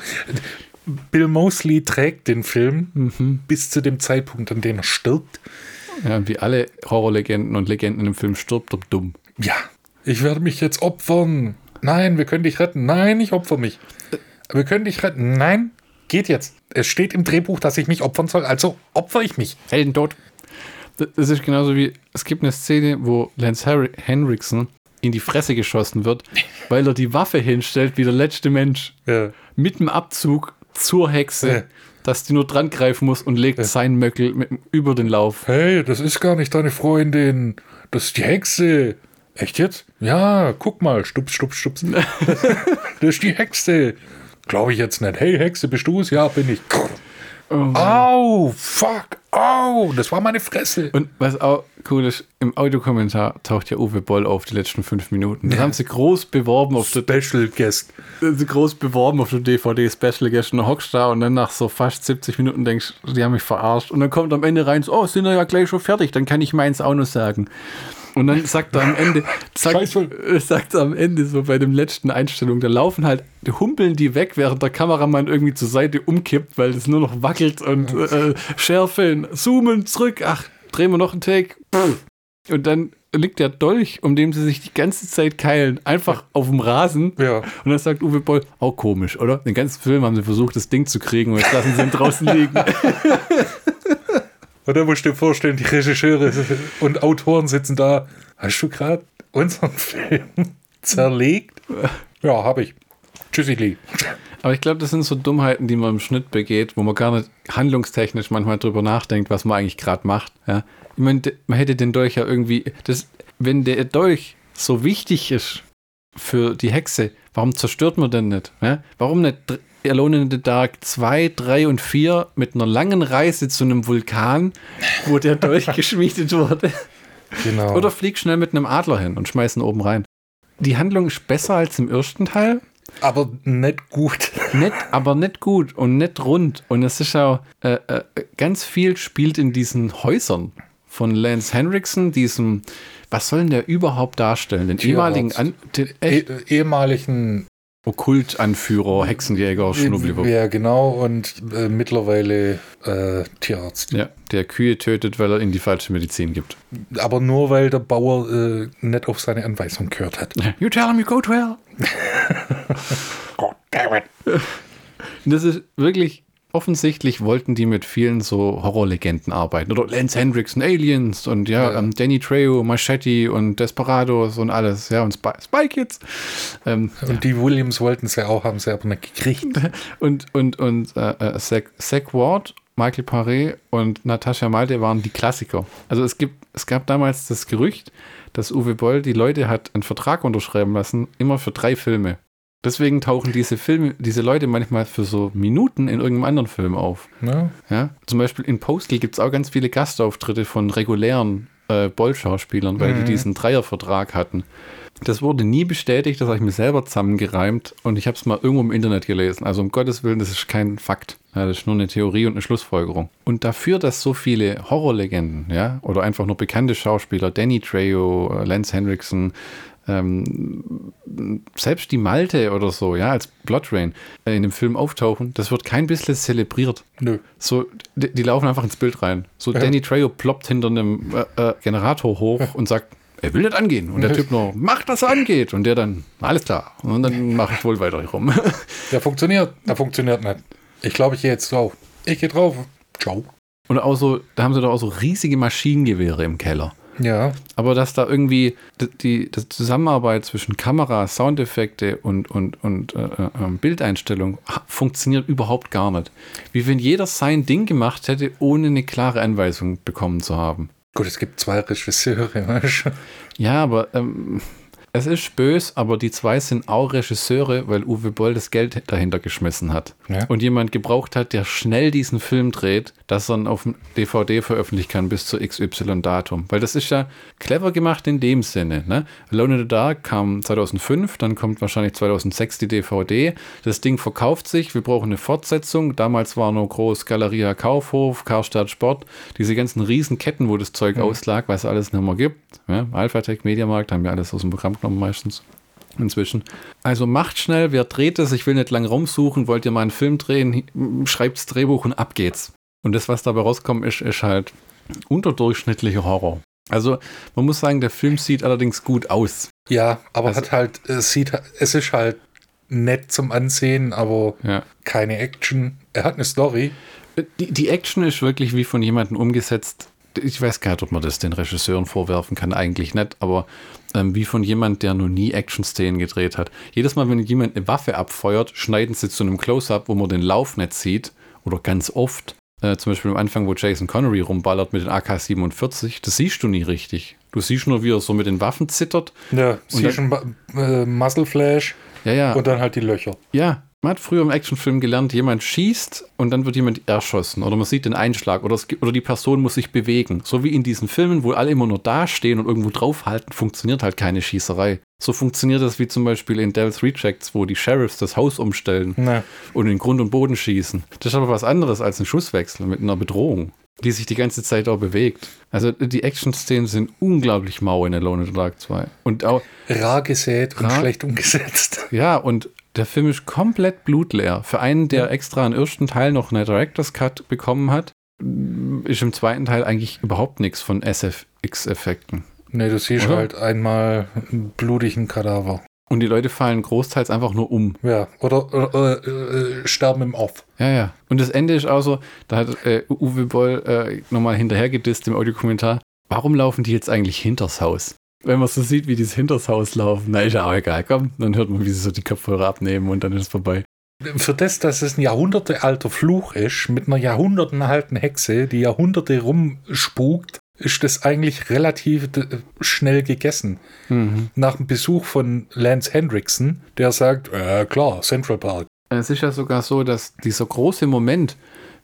Bill Mosley trägt den Film bis zu dem Zeitpunkt, an dem er stirbt. Ja, wie alle Horrorlegenden und Legenden im Film stirbt er dumm. Ja, ich werde mich jetzt opfern. Nein, wir können dich retten. Nein, ich opfer mich. Wir können dich retten. Nein, geht jetzt. Es steht im Drehbuch, dass ich mich opfern soll, also opfer ich mich. Heldentod. Das das ist genauso wie, es gibt eine Szene, wo Lance Henriksen in die Fresse geschossen wird, weil er die Waffe hinstellt wie der letzte Mensch. Ja. Mit dem Abzug zur Hexe, Ja. dass die nur dran greifen muss und legt sein Möckel mit, über den Lauf. Hey, das ist gar nicht deine Freundin. Das ist die Hexe. Echt jetzt? Ja, guck mal. Stups, stups, stups. das ist die Hexe. Glaube ich jetzt nicht. Hey, Hexe, bist du es? Ja, bin ich. Au, fuck, au, das war meine Fresse. Und was auch cool ist, im Audiokommentar taucht ja Uwe Boll auf die letzten fünf Minuten. Das haben sie groß beworben auf der Special Guest. so groß beworben auf der DVD Special Guest und hockst da und dann nach so fast 70 Minuten denkst, die haben mich verarscht. Und dann kommt am Ende rein, so, oh, sind wir ja gleich schon fertig, dann kann ich meins auch noch sagen. Und dann sagt er am Ende, sagt, Scheiße. sagt er am Ende so bei dem letzten Einstellung, da laufen halt, humpeln die weg, während der Kameramann irgendwie zur Seite umkippt, weil es nur noch wackelt und äh, schärfeln, zoomen, zurück, ach, drehen wir noch einen Take. Und dann liegt der Dolch, um den sie sich die ganze Zeit keilen, einfach auf dem Rasen. Ja. Und dann sagt Uwe Boll, auch komisch, oder? Den ganzen Film haben sie versucht, das Ding zu kriegen und jetzt lassen sie ihn draußen liegen. Und dann musst du dir vorstellen, die Regisseure und Autoren sitzen da. Hast du gerade unseren Film zerlegt? Ja, habe ich. Tschüssi. Aber ich glaube, das sind so Dummheiten, die man im Schnitt begeht, wo man gar nicht handlungstechnisch manchmal drüber nachdenkt, was man eigentlich gerade macht. Ja? Ich meine, man hätte den Dolch ja irgendwie, das, wenn der Dolch so wichtig ist für die Hexe, warum zerstört man den nicht? Ja? Warum nicht Alone in the Dark 2, 3 und 4 mit einer langen Reise zu einem Vulkan, wo der Dolch geschmiedet wurde? Genau. Oder flieg schnell mit einem Adler hin und schmeiß ihn oben rein. Die Handlung ist besser als im ersten Teil. Aber nicht gut. Nett, aber nicht gut und nicht rund. Und es ist auch äh, äh, ganz viel spielt in diesen Häusern von Lance Henriksen, diesem, was soll denn der überhaupt darstellen? Den Tierarzt. ehemaligen An den Eh ehemaligen. Okkultanführer, Hexenjäger, Schnubbeliwupp. Ja, genau. Und äh, mittlerweile äh, Tierarzt. Ja, der Kühe tötet, weil er ihnen die falsche Medizin gibt. Aber nur weil der Bauer äh, nicht auf seine Anweisung gehört hat. You tell him you go to hell. God damn it. Das ist wirklich, offensichtlich wollten die mit vielen so Horrorlegenden arbeiten. Oder Lance Hendrickson, Aliens und ja, Ja. Ähm, Danny Trejo, Machete und Desperados und alles. Ja, und Spy, Spy Kids. Ähm, Und die Williams wollten sie auch, haben sie aber nicht gekriegt. und und, und äh, äh, Zach, Zach Ward, Michael Paré und Natascha Malte waren die Klassiker. Also es, gibt, es gab damals das Gerücht, dass Uwe Boll die Leute hat einen Vertrag unterschreiben lassen, immer für drei Filme. Deswegen tauchen diese Filme, diese Leute manchmal für so Minuten in irgendeinem anderen Film auf. Ne? Ja? Zum Beispiel in Postal gibt es auch ganz viele Gastauftritte von regulären äh, Boll-Schauspielern, weil die diesen Dreiervertrag hatten. Das wurde nie bestätigt, das habe ich mir selber zusammengereimt und ich habe es mal irgendwo im Internet gelesen. Also um Gottes Willen, das ist kein Fakt. Ja, das ist nur eine Theorie und eine Schlussfolgerung. Und dafür, dass so viele Horrorlegenden, ja, oder einfach nur bekannte Schauspieler, Danny Trejo, äh, Lance Henriksen, ähm, selbst die Malte oder so, ja, als Blood Rain äh, in dem Film auftauchen, das wird kein bisschen zelebriert. Nö. So, die, die laufen einfach ins Bild rein. So, Danny Trejo ploppt hinter einem äh, äh, Generator hoch und sagt, er will nicht angehen. Und der Typ nur, mach, dass er angeht. Und der dann, alles klar. Und dann mache ich wohl weiter hier rum. Der funktioniert. Der funktioniert nicht. Ich glaube, ich gehe jetzt drauf. Ich gehe drauf. Ciao. Und auch so, da haben sie doch auch so riesige Maschinengewehre im Keller. Ja. Aber dass da irgendwie die, die, Zusammenarbeit zwischen Kamera, Soundeffekte und, und, und äh, äh, Bildeinstellung ha- funktioniert überhaupt gar nicht. Wie wenn jeder sein Ding gemacht hätte, ohne eine klare Anweisung bekommen zu haben. Gut, es gibt zwei Regisseure. Ja, aber ähm, es ist bös, aber die zwei sind auch Regisseure, weil Uwe Boll das Geld dahinter geschmissen hat. Ja. Und jemand gebraucht hat, der schnell diesen Film dreht, dass er ihn auf dem DVD veröffentlichen kann bis zu XY-Datum. Weil das ist ja clever gemacht in dem Sinne. Ne? Alone in the Dark kam 2005, dann kommt wahrscheinlich 2006 die DVD. Das Ding verkauft sich, wir brauchen eine Fortsetzung. Damals war nur groß Galeria Kaufhof, Karstadt Sport, diese ganzen Riesenketten, wo das Zeug auslag, was es alles nicht mehr gibt. Ja? Alphatec, Mediamarkt, haben wir alles aus dem Programm genommen meistens inzwischen. Also macht schnell, wer dreht es? Ich will nicht lang rumsuchen, wollt ihr mal einen Film drehen? Schreibt's Drehbuch und ab geht's. Und das, was dabei rauskommt, ist, ist halt unterdurchschnittlicher Horror. Also man muss sagen, der Film sieht allerdings gut aus. Ja, aber Also- hat halt, es sieht, es ist halt nett zum Ansehen, aber Ja. keine Action. Er hat eine Story. Die, die Action ist wirklich wie von jemandem umgesetzt. Ich weiß gar nicht, ob man das den Regisseuren vorwerfen kann, eigentlich nicht, aber ähm, wie von jemand, der noch nie Action-Szenen gedreht hat. Jedes Mal, wenn jemand eine Waffe abfeuert, schneiden sie zu einem Close-Up, wo man den Lauf nicht sieht, oder ganz oft, äh, zum Beispiel am Anfang, wo Jason Connery rumballert mit den AK-47, das siehst du nie richtig. Du siehst nur, wie er so mit den Waffen zittert. Ja, sie dann- schon äh, Muscle Flash Ja, ja. und dann halt die Löcher. Ja, man hat früher im Actionfilm gelernt, jemand schießt und dann wird jemand erschossen oder man sieht den Einschlag oder, es, oder die Person muss sich bewegen. So wie in diesen Filmen, wo alle immer nur dastehen und irgendwo draufhalten, funktioniert halt keine Schießerei. So funktioniert das wie zum Beispiel in Devil's Rejects, wo die Sheriffs das Haus umstellen Na, und in Grund und Boden schießen. Das ist aber was anderes als ein Schusswechsel mit einer Bedrohung. die sich die ganze Zeit auch bewegt. Also die Action-Szenen sind unglaublich mau in Alone in the Dark 2. Und auch. Rar gesät und Rar- schlecht umgesetzt. Ja, und der Film ist komplett blutleer. Für einen, der extra einen ersten Teil noch einen Director's Cut bekommen hat, ist im zweiten Teil eigentlich überhaupt nichts von SFX-Effekten. Nee, du siehst Oder? halt einmal einen blutigen Kadaver. Und die Leute fallen großteils einfach nur um. Ja, oder, oder äh, äh, sterben im Off. Ja, ja. Und das Ende ist auch so, da hat äh, Uwe Boll äh, nochmal hinterher gedisst im Audiokommentar, warum laufen die jetzt eigentlich hinters Haus? Wenn man so sieht, wie die hinters Haus laufen, na ist ja auch egal, komm, dann hört man, wie sie so die Kopfhörer abnehmen und dann ist es vorbei. Für das, dass es ein jahrhundertealter Fluch ist, mit einer jahrhundertenalten Hexe, die Jahrhunderte rumspukt, ist das eigentlich relativ äh, schnell gegessen. Mhm. Nach dem Besuch von Lance Hendrickson, der sagt, äh, klar, Central Park. Es ist ja sogar so, dass dieser große Moment,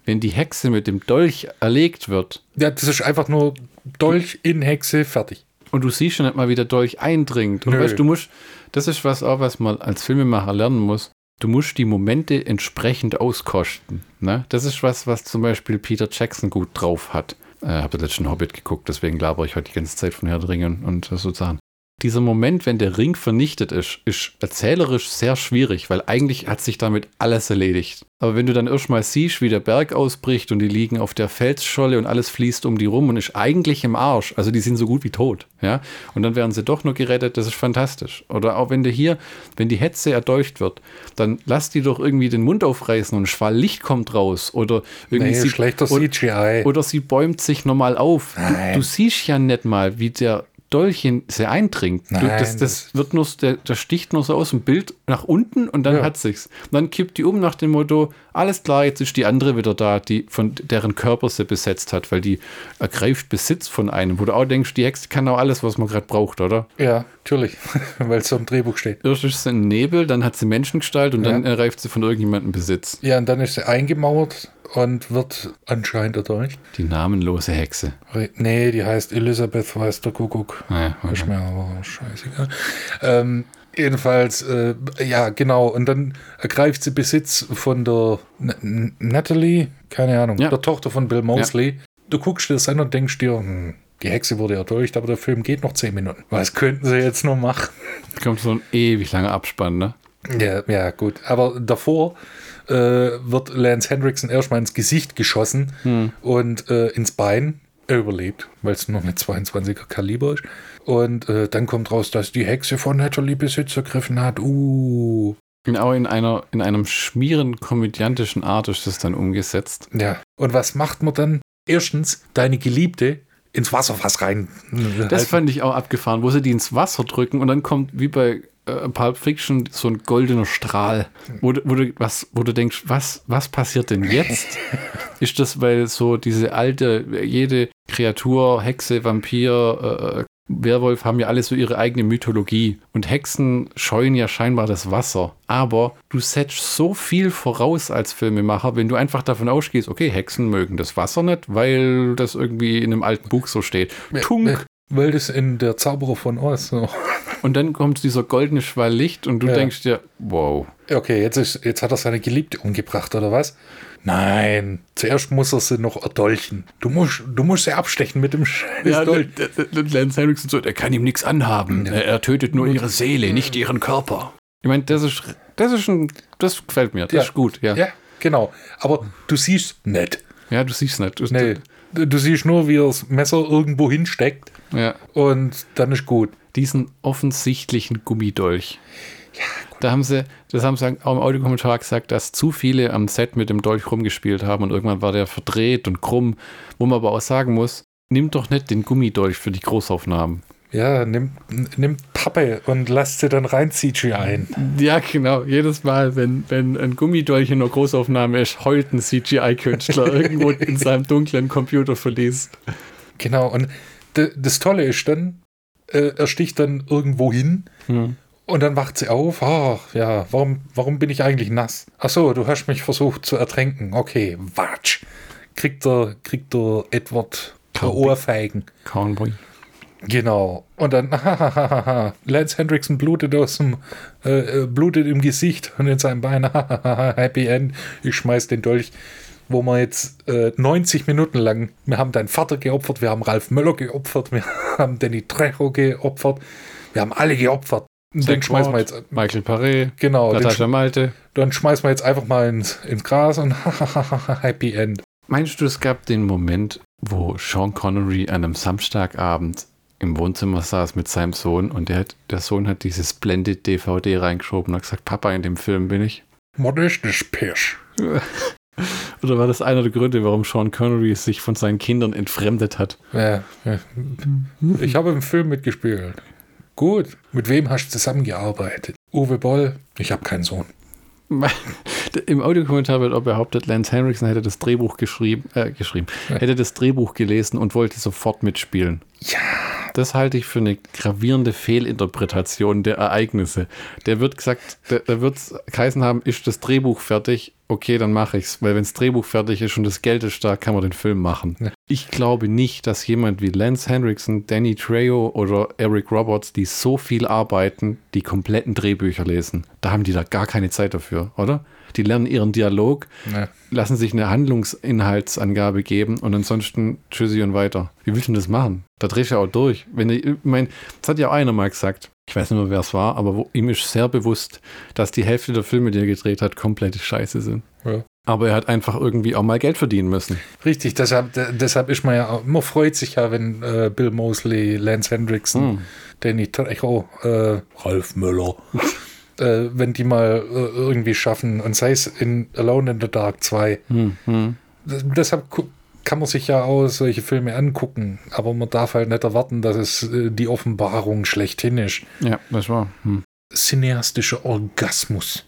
wenn die Hexe mit dem Dolch erlegt wird Ja, das ist einfach nur Dolch in Hexe, fertig. Und du siehst schon nicht mal, wie der Dolch eindringt. Und Nö. weißt du, musst, das ist was auch, was man als Filmemacher lernen muss. Du musst die Momente entsprechend auskosten. Ne? Das ist was, was zum Beispiel Peter Jackson gut drauf hat. Äh, habe den letzten Hobbit geguckt, deswegen glaube ich heute die ganze Zeit von Herr der Ringe und, und so Sachen. Dieser Moment, wenn der Ring vernichtet ist, ist erzählerisch sehr schwierig, weil eigentlich hat sich damit alles erledigt. Aber wenn du dann erstmal siehst, wie der Berg ausbricht und die liegen auf der Felsscholle und alles fließt um die rum und ist eigentlich im Arsch, also die sind so gut wie tot, ja, und dann werden sie doch nur gerettet, das ist fantastisch. Oder auch wenn du hier, wenn die Hetze erdolcht wird, dann lass die doch irgendwie den Mund aufreißen und ein Schwall Licht kommt raus oder irgendwie Nee, sie- schlechter oder- CGI. oder sie bäumt sich nochmal auf. Du, du siehst ja nicht mal, wie der Dolch in sie eindringt. Du, Nein, das, das wird nur, der, der sticht nur so aus dem Bild nach unten und dann Ja. hat sich's. Und dann kippt die um nach dem Motto, alles klar, jetzt ist die andere wieder da, die von deren Körper sie besetzt hat, weil die ergreift Besitz von einem, wo du auch denkst, die Hexe kann auch alles, was man gerade braucht, oder? ja, natürlich, weil es so im Drehbuch steht. Erst ist sie in Nebel, dann hat sie Menschengestalt und dann Ja. ergreift sie von irgendjemandem Besitz. Ja, und dann ist sie eingemauert und wird anscheinend erdolcht. Die namenlose Hexe. Nee, die heißt Elisabeth weiß der Kuckuck. Naja, Ist mir aber scheißegal. Ähm, jedenfalls, äh, ja, genau. Und dann ergreift sie Besitz von der N Natalie, keine Ahnung, Ja. der Tochter von Bill Mosley. Du guckst dir das an und denkst dir, hm, die Hexe wurde erdolcht, aber der Film geht noch 10 Minuten. Was könnten sie jetzt noch machen? kommt so ein ewig langer Abspann, ne? Ja, ja, gut. Aber davor äh, wird Lance Hendrickson erstmal ins Gesicht geschossen und äh, ins Bein. Er überlebt, weil es nur mit 22er Kaliber ist. Und äh, dann kommt raus, dass die Hexe von Natalie Besitz ergriffen hat. Uh. Genau in einer in einem schmieren komödiantischen Art ist das dann umgesetzt. Ja. Und was macht man dann? Erstens, deine Geliebte ins Wasserfass rein. Das fand ich auch abgefahren, wo sie die ins Wasser drücken und dann kommt wie bei äh, Pulp Fiction so ein goldener Strahl, wo, du- wo, du, was, wo du denkst, was, was passiert denn jetzt? Ist das, weil so diese alte, jede Kreatur, Hexe, Vampir, äh, Werwolf haben ja alle so ihre eigene Mythologie und Hexen scheuen ja scheinbar das Wasser. Aber du setzt so viel voraus als Filmemacher, wenn du einfach davon ausgehst, okay, Hexen mögen das Wasser nicht, weil das irgendwie in einem alten Buch so steht. Tunk, Weil das in der Zauberer von Oz so. und dann kommt dieser goldene Schwall Licht und du Ja. denkst dir, wow. Okay, jetzt, ist, jetzt hat er seine Geliebte umgebracht, oder was? Nein, zuerst muss er sie noch erdolchen. Du musst, du musst sie abstechen mit dem scheiß Ja, Dolch. Lance Henriksen so, der kann ihm nichts anhaben. Er, er tötet nur ihre Seele, nicht ihren Körper. Ich meine, das ist, das ist ein, das gefällt mir, das Ja. ist gut, ja. ja. Ja, genau. Aber du siehst nicht. du siehst nicht. Du, Nee. Du, siehst nur, wie er das Messer irgendwo hinsteckt Ja. und dann ist gut. Diesen offensichtlichen Gummidolch. Da haben sie, das haben sie auch im Audiokommentar gesagt, dass zu viele am Set mit dem Dolch rumgespielt haben und irgendwann war der verdreht und krumm, wo man aber auch sagen muss, nimm doch nicht den Gummidolch für die Großaufnahmen. Ja, nimm, nimm Pappe und lass sie dann rein CGI ein. Ja, genau. Jedes Mal, wenn, wenn ein Gummidolch in einer Großaufnahme ist, heult ein CGI-Künstler irgendwo in seinem dunklen Computer verließ. Genau, und das Tolle ist dann, äh, er sticht dann irgendwo hin Hm. und dann wacht sie auf. Ach, ja, warum, warum bin ich eigentlich nass? Ach so, du hast mich versucht zu ertränken. Okay, watsch. Kriegt der, kriegt der Edward der. Ohrfeigen. Cowboy. Genau. Und dann, Lance Hendrickson blutet aus dem, äh, äh, blutet im Gesicht und in seinem Bein. Happy End. Ich schmeiß den Dolch wo wir jetzt äh, 90 Minuten lang, wir haben deinen Vater geopfert, wir haben Ralf Möller geopfert, wir haben Danny Trejo geopfert, wir haben alle geopfert. Und den schmeißen wir jetzt. Michael Paré, Genau, Natascha sch- Malte. dann schmeißen wir jetzt einfach mal ins, ins Gras und Happy End. Meinst du, es gab den Moment, wo Sean Connery an einem Samstagabend im Wohnzimmer saß mit seinem Sohn und der, hat, der Sohn hat dieses Splendid DVD reingeschoben und hat gesagt, Papa, in dem Film bin ich? Das Pisch? Oder war das einer der Gründe, warum Sean Connery sich von seinen Kindern entfremdet hat? Ja, ja. Ich habe im Film mitgespielt. Gut. Mit wem hast du zusammengearbeitet? Uwe Boll. Ich habe keinen Sohn. Im Audiokommentar wird auch behauptet, Lance Henriksen hätte das Drehbuch geschrieben, äh, geschrieben, hätte das Drehbuch gelesen und wollte sofort mitspielen. Ja. Das halte ich für eine gravierende Fehlinterpretation der Ereignisse. Der wird gesagt, der, der wird geheißen haben, ist das Drehbuch fertig? Okay, dann mache ich's. Weil wenn das Drehbuch fertig ist und das Geld ist da, kann man den Film machen. Ja. Ich glaube nicht, dass jemand wie Lance Henriksen, Danny Trejo oder Eric Roberts, die so viel arbeiten, die kompletten Drehbücher lesen. Da haben die da gar keine Zeit dafür, oder? Die lernen ihren Dialog, Ne. lassen sich eine Handlungsinhaltsangabe geben und ansonsten tschüssi und weiter. Wie willst du denn das machen? Da drehst du ja auch durch. Wenn ich, ich mein, das hat ja auch einer mal gesagt. Ich weiß nicht mehr, wer es war, aber wo, ihm ist sehr bewusst, dass die Hälfte der Filme, die er gedreht hat, komplette Scheiße sind. Ja. Aber er hat einfach irgendwie auch mal Geld verdienen müssen. Richtig, deshalb, de- deshalb ist man ja, auch- man freut sich ja, wenn äh, Bill Mosley, Lance Hendrickson, Hm. Danny Trejo, äh, Ralf Müller, äh, wenn die mal äh, irgendwie schaffen, und sei es in Alone in the Dark 2. Hm, hm. Deshalb kann man sich ja auch solche Filme angucken, aber man darf halt nicht erwarten, dass es äh, die Offenbarung schlechthin ist. Ja, das war. Hm. Cineastischer Orgasmus.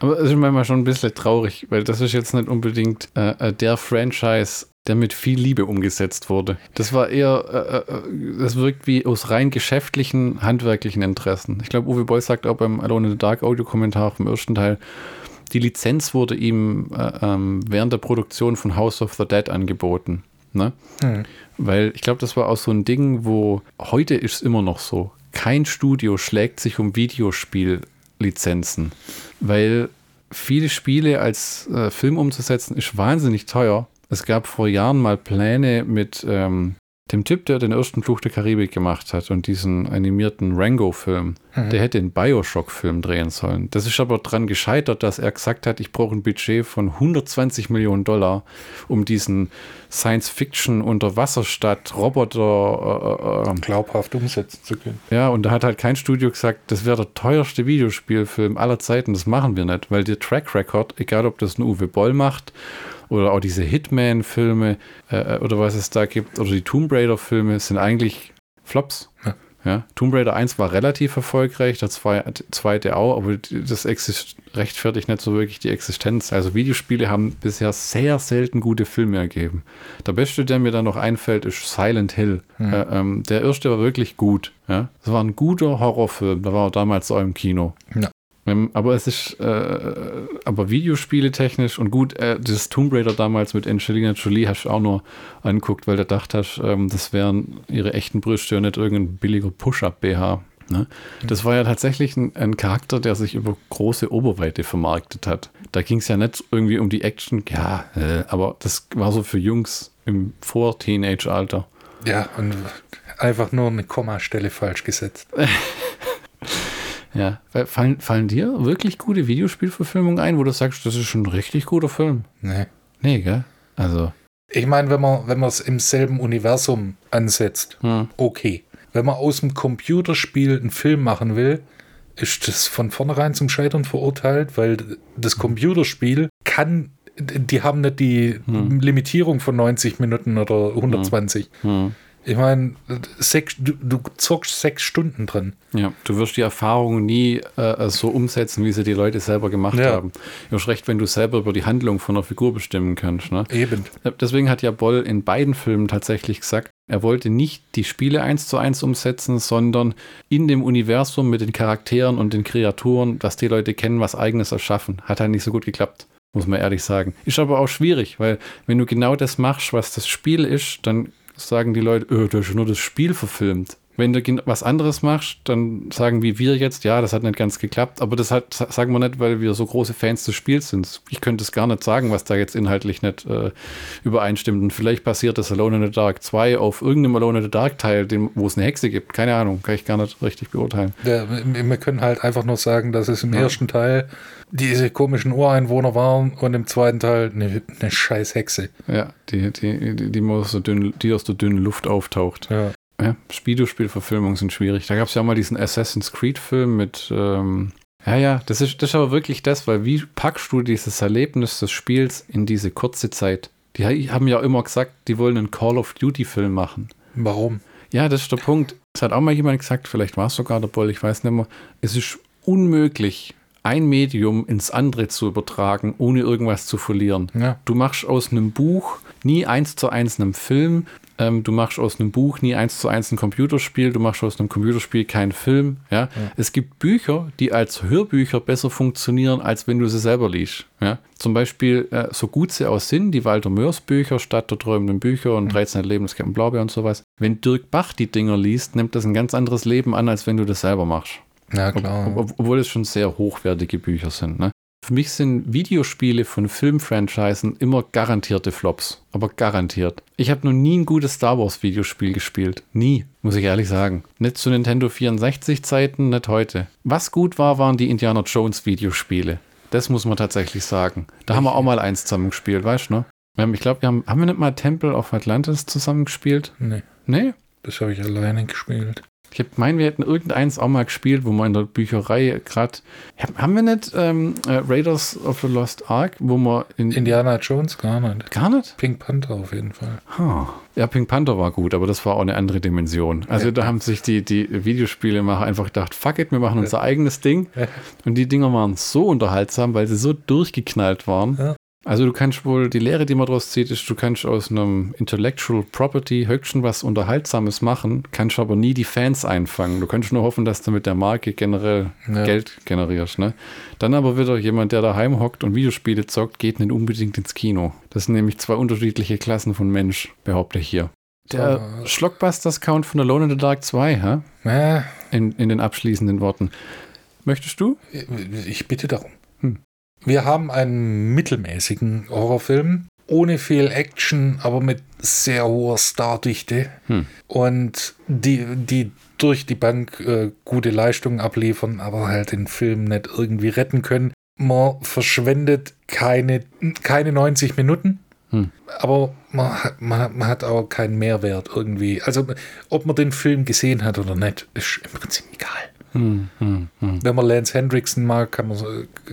Aber es ist manchmal schon ein bisschen traurig, weil das ist jetzt nicht unbedingt äh, äh, der Franchise, der mit viel Liebe umgesetzt wurde. Das war eher, äh, äh, das wirkt wie aus rein geschäftlichen, handwerklichen Interessen. Ich glaube, Uwe Boll sagt auch beim Alone in the Dark Audio-Kommentar vom ersten Teil, die Lizenz wurde ihm äh, ähm, während der Produktion von House of the Dead angeboten. Ne? Hm. Weil ich glaube, das war auch so ein Ding, wo heute ist es immer noch so. Kein Studio schlägt sich um Videospiellizenzen, weil viele Spiele als äh, Film umzusetzen ist wahnsinnig teuer. Es gab vor Jahren mal Pläne mit ähm, dem Typ, der den ersten Fluch der Karibik gemacht hat und diesen animierten Rango-Film. Mhm. Der hätte einen Bioshock-Film drehen sollen. Das ist aber daran gescheitert, dass er gesagt hat, ich brauche ein Budget von 120 Millionen Dollar, um diesen Science-Fiction-Unterwasserstadt-Roboter. Äh, äh, Glaubhaft umsetzen zu können. ja, und da hat halt kein Studio gesagt, das wäre der teuerste Videospielfilm aller Zeiten. Das machen wir nicht, weil der Track Record, egal ob das ein Uwe Boll macht oder auch diese Hitman-Filme äh, oder was es da gibt oder die Tomb Raider-Filme, sind eigentlich Flops. Ja. Ja, Tomb Raider 1 war relativ erfolgreich, der zwei- zweite auch, aber das rechtfertigt nicht so wirklich die Existenz. Also Videospiele haben bisher sehr selten gute Filme ergeben. Der beste, der mir da noch einfällt, ist Silent Hill. Äh, ähm, der erste war wirklich gut. Ja? Das war ein guter Horrorfilm, da war er damals auch im Kino. Ja. Ähm, aber es ist, äh, aber Videospiele technisch und gut, äh, das Tomb Raider damals mit Angelina Jolie hast du auch nur anguckt, weil du gedacht hast, ähm, das wären ihre echten Brüste und nicht irgendein billiger Push-Up-BH. Ne? Das war ja tatsächlich ein, ein Charakter, der sich über große Oberweite vermarktet hat. Da ging es ja nicht irgendwie um die Action, ja, äh, aber das war so für Jungs im Vor-Teenage-Alter. Ja, und einfach nur eine Kommastelle falsch gesetzt. Ja, Weil fallen, fallen dir wirklich gute Videospielverfilmungen ein, wo du sagst, das ist schon ein richtig guter Film? Nee. Nee, gell? Also, Ich meine, wenn man wenn man es im selben Universum ansetzt, hm. okay. Wenn man aus dem Computerspiel einen Film machen will, ist das von vornherein zum Scheitern verurteilt, weil das Computerspiel kann, die haben nicht die Hm. Limitierung von 90 Minuten oder 120. Hm. Ich meine, du, du zockst sechs Stunden drin. Ja, du wirst die Erfahrung nie äh, so umsetzen, wie sie die Leute selber gemacht Ja. haben. Du hast recht, wenn du selber über die Handlung von einer Figur bestimmen kannst. Ne? Eben. Deswegen hat ja Boll in beiden Filmen tatsächlich gesagt, er wollte nicht die Spiele eins zu eins umsetzen, sondern in dem Universum mit den Charakteren und den Kreaturen, dass die Leute kennen, was eigenes erschaffen. Hat halt nicht so gut geklappt, muss man ehrlich sagen. Ist aber auch schwierig, weil wenn du genau das machst, was das Spiel ist, dann sagen die Leute, öh, du hast nur das Spiel verfilmt. Wenn du was anderes machst, dann sagen wie wir jetzt, ja, das hat nicht ganz geklappt, aber das hat, sa- sagen wir nicht, weil wir so große Fans des Spiels sind. Ich könnte es gar nicht sagen, was da jetzt inhaltlich nicht äh, übereinstimmt. Und vielleicht basiert das Alone in the Dark 2 auf irgendeinem Alone in the Dark Teil, dem, wo es eine Hexe gibt. Keine Ahnung, kann ich gar nicht richtig beurteilen. Ja, wir können halt einfach nur sagen, dass es im ersten Teil diese komischen Ureinwohner waren und im zweiten Teil eine, eine scheiß Hexe. Ja, die, die, die, die, aus der dünnen, die aus der dünnen Luft auftaucht. Ja. Ja, Videospielverfilmungen sind schwierig. Da gab es ja mal diesen Assassin's Creed-Film mit. Ähm, ja, ja, das ist, das ist aber wirklich das, weil wie packst du dieses Erlebnis des Spiels in diese kurze Zeit? Die ha- haben ja immer gesagt, die wollen einen Call of Duty-Film machen. Warum? Ja, das ist der Punkt. Es hat auch mal jemand gesagt, vielleicht war es sogar der Boll, ich weiß nicht mehr. Es ist unmöglich, ein Medium ins andere zu übertragen, ohne irgendwas zu verlieren. Ja. Du machst aus einem Buch nie eins zu eins einem Film. Ähm, du machst aus einem Buch nie eins zu eins ein Computerspiel. Du machst aus einem Computerspiel keinen Film. Ja? Es gibt Bücher, die als Hörbücher besser funktionieren, als wenn du sie selber liest. Ja? Zum Beispiel, äh, so gut sie auch sind, die Walter Mörs Bücher, Stadt der träumenden Bücher und 13 Leben des Captain Blaubeer und sowas. Wenn Dirk Bach die Dinger liest, nimmt das ein ganz anderes Leben an, als wenn du das selber machst. Ja, Ob, klar. ob, obwohl es schon sehr hochwertige Bücher sind. Ne? Für mich sind Videospiele von Filmfranchisen immer garantierte Flops. Aber garantiert. Ich habe noch nie ein gutes Star Wars Videospiel gespielt. Nie, muss ich ehrlich sagen. Nicht zu Nintendo 64 Zeiten, nicht heute. Was gut war, waren die Indiana Jones Videospiele. Das muss man tatsächlich sagen. Da haben wir auch mal eins zusammen gespielt, weißt du, ne? Wir haben, ich glaube, wir haben, haben wir nicht mal Temple of Atlantis zusammen gespielt? nee, Nee? das habe ich alleine gespielt. Ich meine, wir hätten irgendeins auch mal gespielt, wo man in der Bücherei gerade. Haben wir nicht ähm, äh, Raiders of the Lost Ark, wo man in. Indiana Jones gar nicht. gar nicht? Pink Panther auf jeden Fall. Huh. Ja, Pink Panther war gut, aber das war auch eine andere Dimension. Also Ja. da haben sich die, die Videospielemacher einfach gedacht, fuck it, wir machen unser eigenes Ding. Ja. Und die Dinger waren so unterhaltsam, weil sie so durchgeknallt waren. Also du kannst wohl, die Lehre, die man daraus zieht, ist, du kannst aus einem Intellectual Property höchstens was Unterhaltsames machen, kannst aber nie die Fans einfangen. Du kannst nur hoffen, dass du mit der Marke generell Ja. Geld generierst. Ne? Dann aber wieder jemand, der daheim hockt und Videospiele zockt, geht nicht unbedingt ins Kino. Das sind nämlich zwei unterschiedliche Klassen von Mensch, behaupte ich hier. Der So. Schlockbusters-Count von Alone in the Dark 2, hä? Ja, In, in den abschließenden Worten. Möchtest du? ich bitte darum. Wir haben einen mittelmäßigen Horrorfilm, ohne viel Action, aber mit sehr hoher Stardichte. Hm. Und die, die durch die Bank äh, gute Leistungen abliefern, aber halt den Film nicht irgendwie retten können. Man verschwendet keine, keine 90 Minuten. Hm. Aber man, man, man hat auch keinen Mehrwert irgendwie. Also, ob man den Film gesehen hat oder nicht, ist im Prinzip egal. Hm, hm, hm. Wenn man Lance Hendrickson mag, kann man,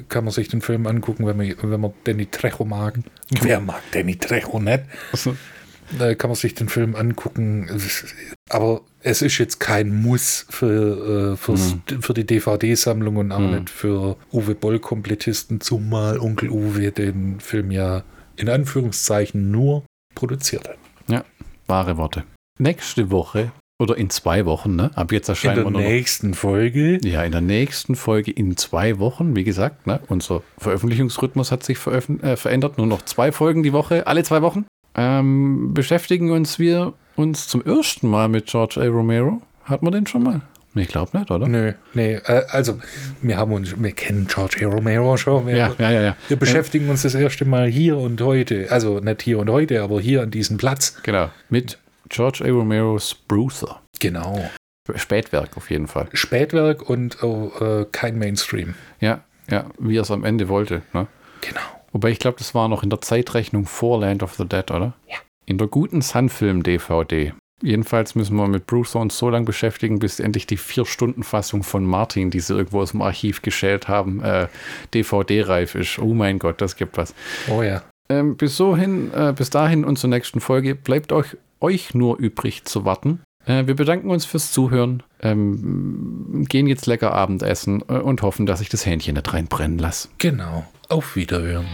kann man sich den Film angucken. Wenn man, wenn man Danny Trejo mag, wer mag Danny Trejo nicht? Also, kann man sich den Film angucken. Aber es ist jetzt kein Muss für, äh, für die DVD-Sammlung und auch Mhm. nicht für Uwe Boll-Komplettisten, zumal Onkel Uwe den Film ja in Anführungszeichen nur produziert hat. wahre Worte. Nächste Woche oder in zwei Wochen, ne? Ab jetzt In erscheinen der noch nächsten Folge. Ja, in der nächsten Folge in zwei Wochen, wie gesagt, ne, unser Veröffentlichungsrhythmus hat sich äh, verändert. Nur noch zwei Folgen die Woche, alle zwei Wochen. Ähm, beschäftigen uns wir uns zum ersten Mal mit George A. Romero. Hat man den schon mal? Ich glaube nicht, oder? Nö, nee, äh, also wir haben uns, wir kennen George A. Romero schon. Wir, Ja, ja, ja, ja. wir beschäftigen uns das erste Mal hier und heute, also nicht hier und heute, aber hier an diesem Platz. Genau. Mit George A. Romeros Bruiser. Genau. Spätwerk auf jeden Fall. Spätwerk und oh, äh, kein Mainstream. Ja, ja, wie er es am Ende wollte. Ne? Genau. Wobei ich glaube, das war noch in der Zeitrechnung vor Land of the Dead, oder? Ja. In der guten Sun-Film-DVD. Jedenfalls müssen wir mit Bruce uns so lange beschäftigen, bis endlich die Vier-Stunden-Fassung von Martin, die sie irgendwo aus dem Archiv geschält haben, äh, DVD-reif ist. Oh mein Gott, das gibt was. Oh ja. Ähm, bis, so hin, äh, bis dahin und zur nächsten Folge bleibt euch, euch nur übrig zu warten. Äh, wir bedanken uns fürs Zuhören, ähm, gehen jetzt lecker Abendessen äh, und hoffen, dass ich das Hähnchen nicht reinbrennen lasse. Genau. Auf Wiederhören.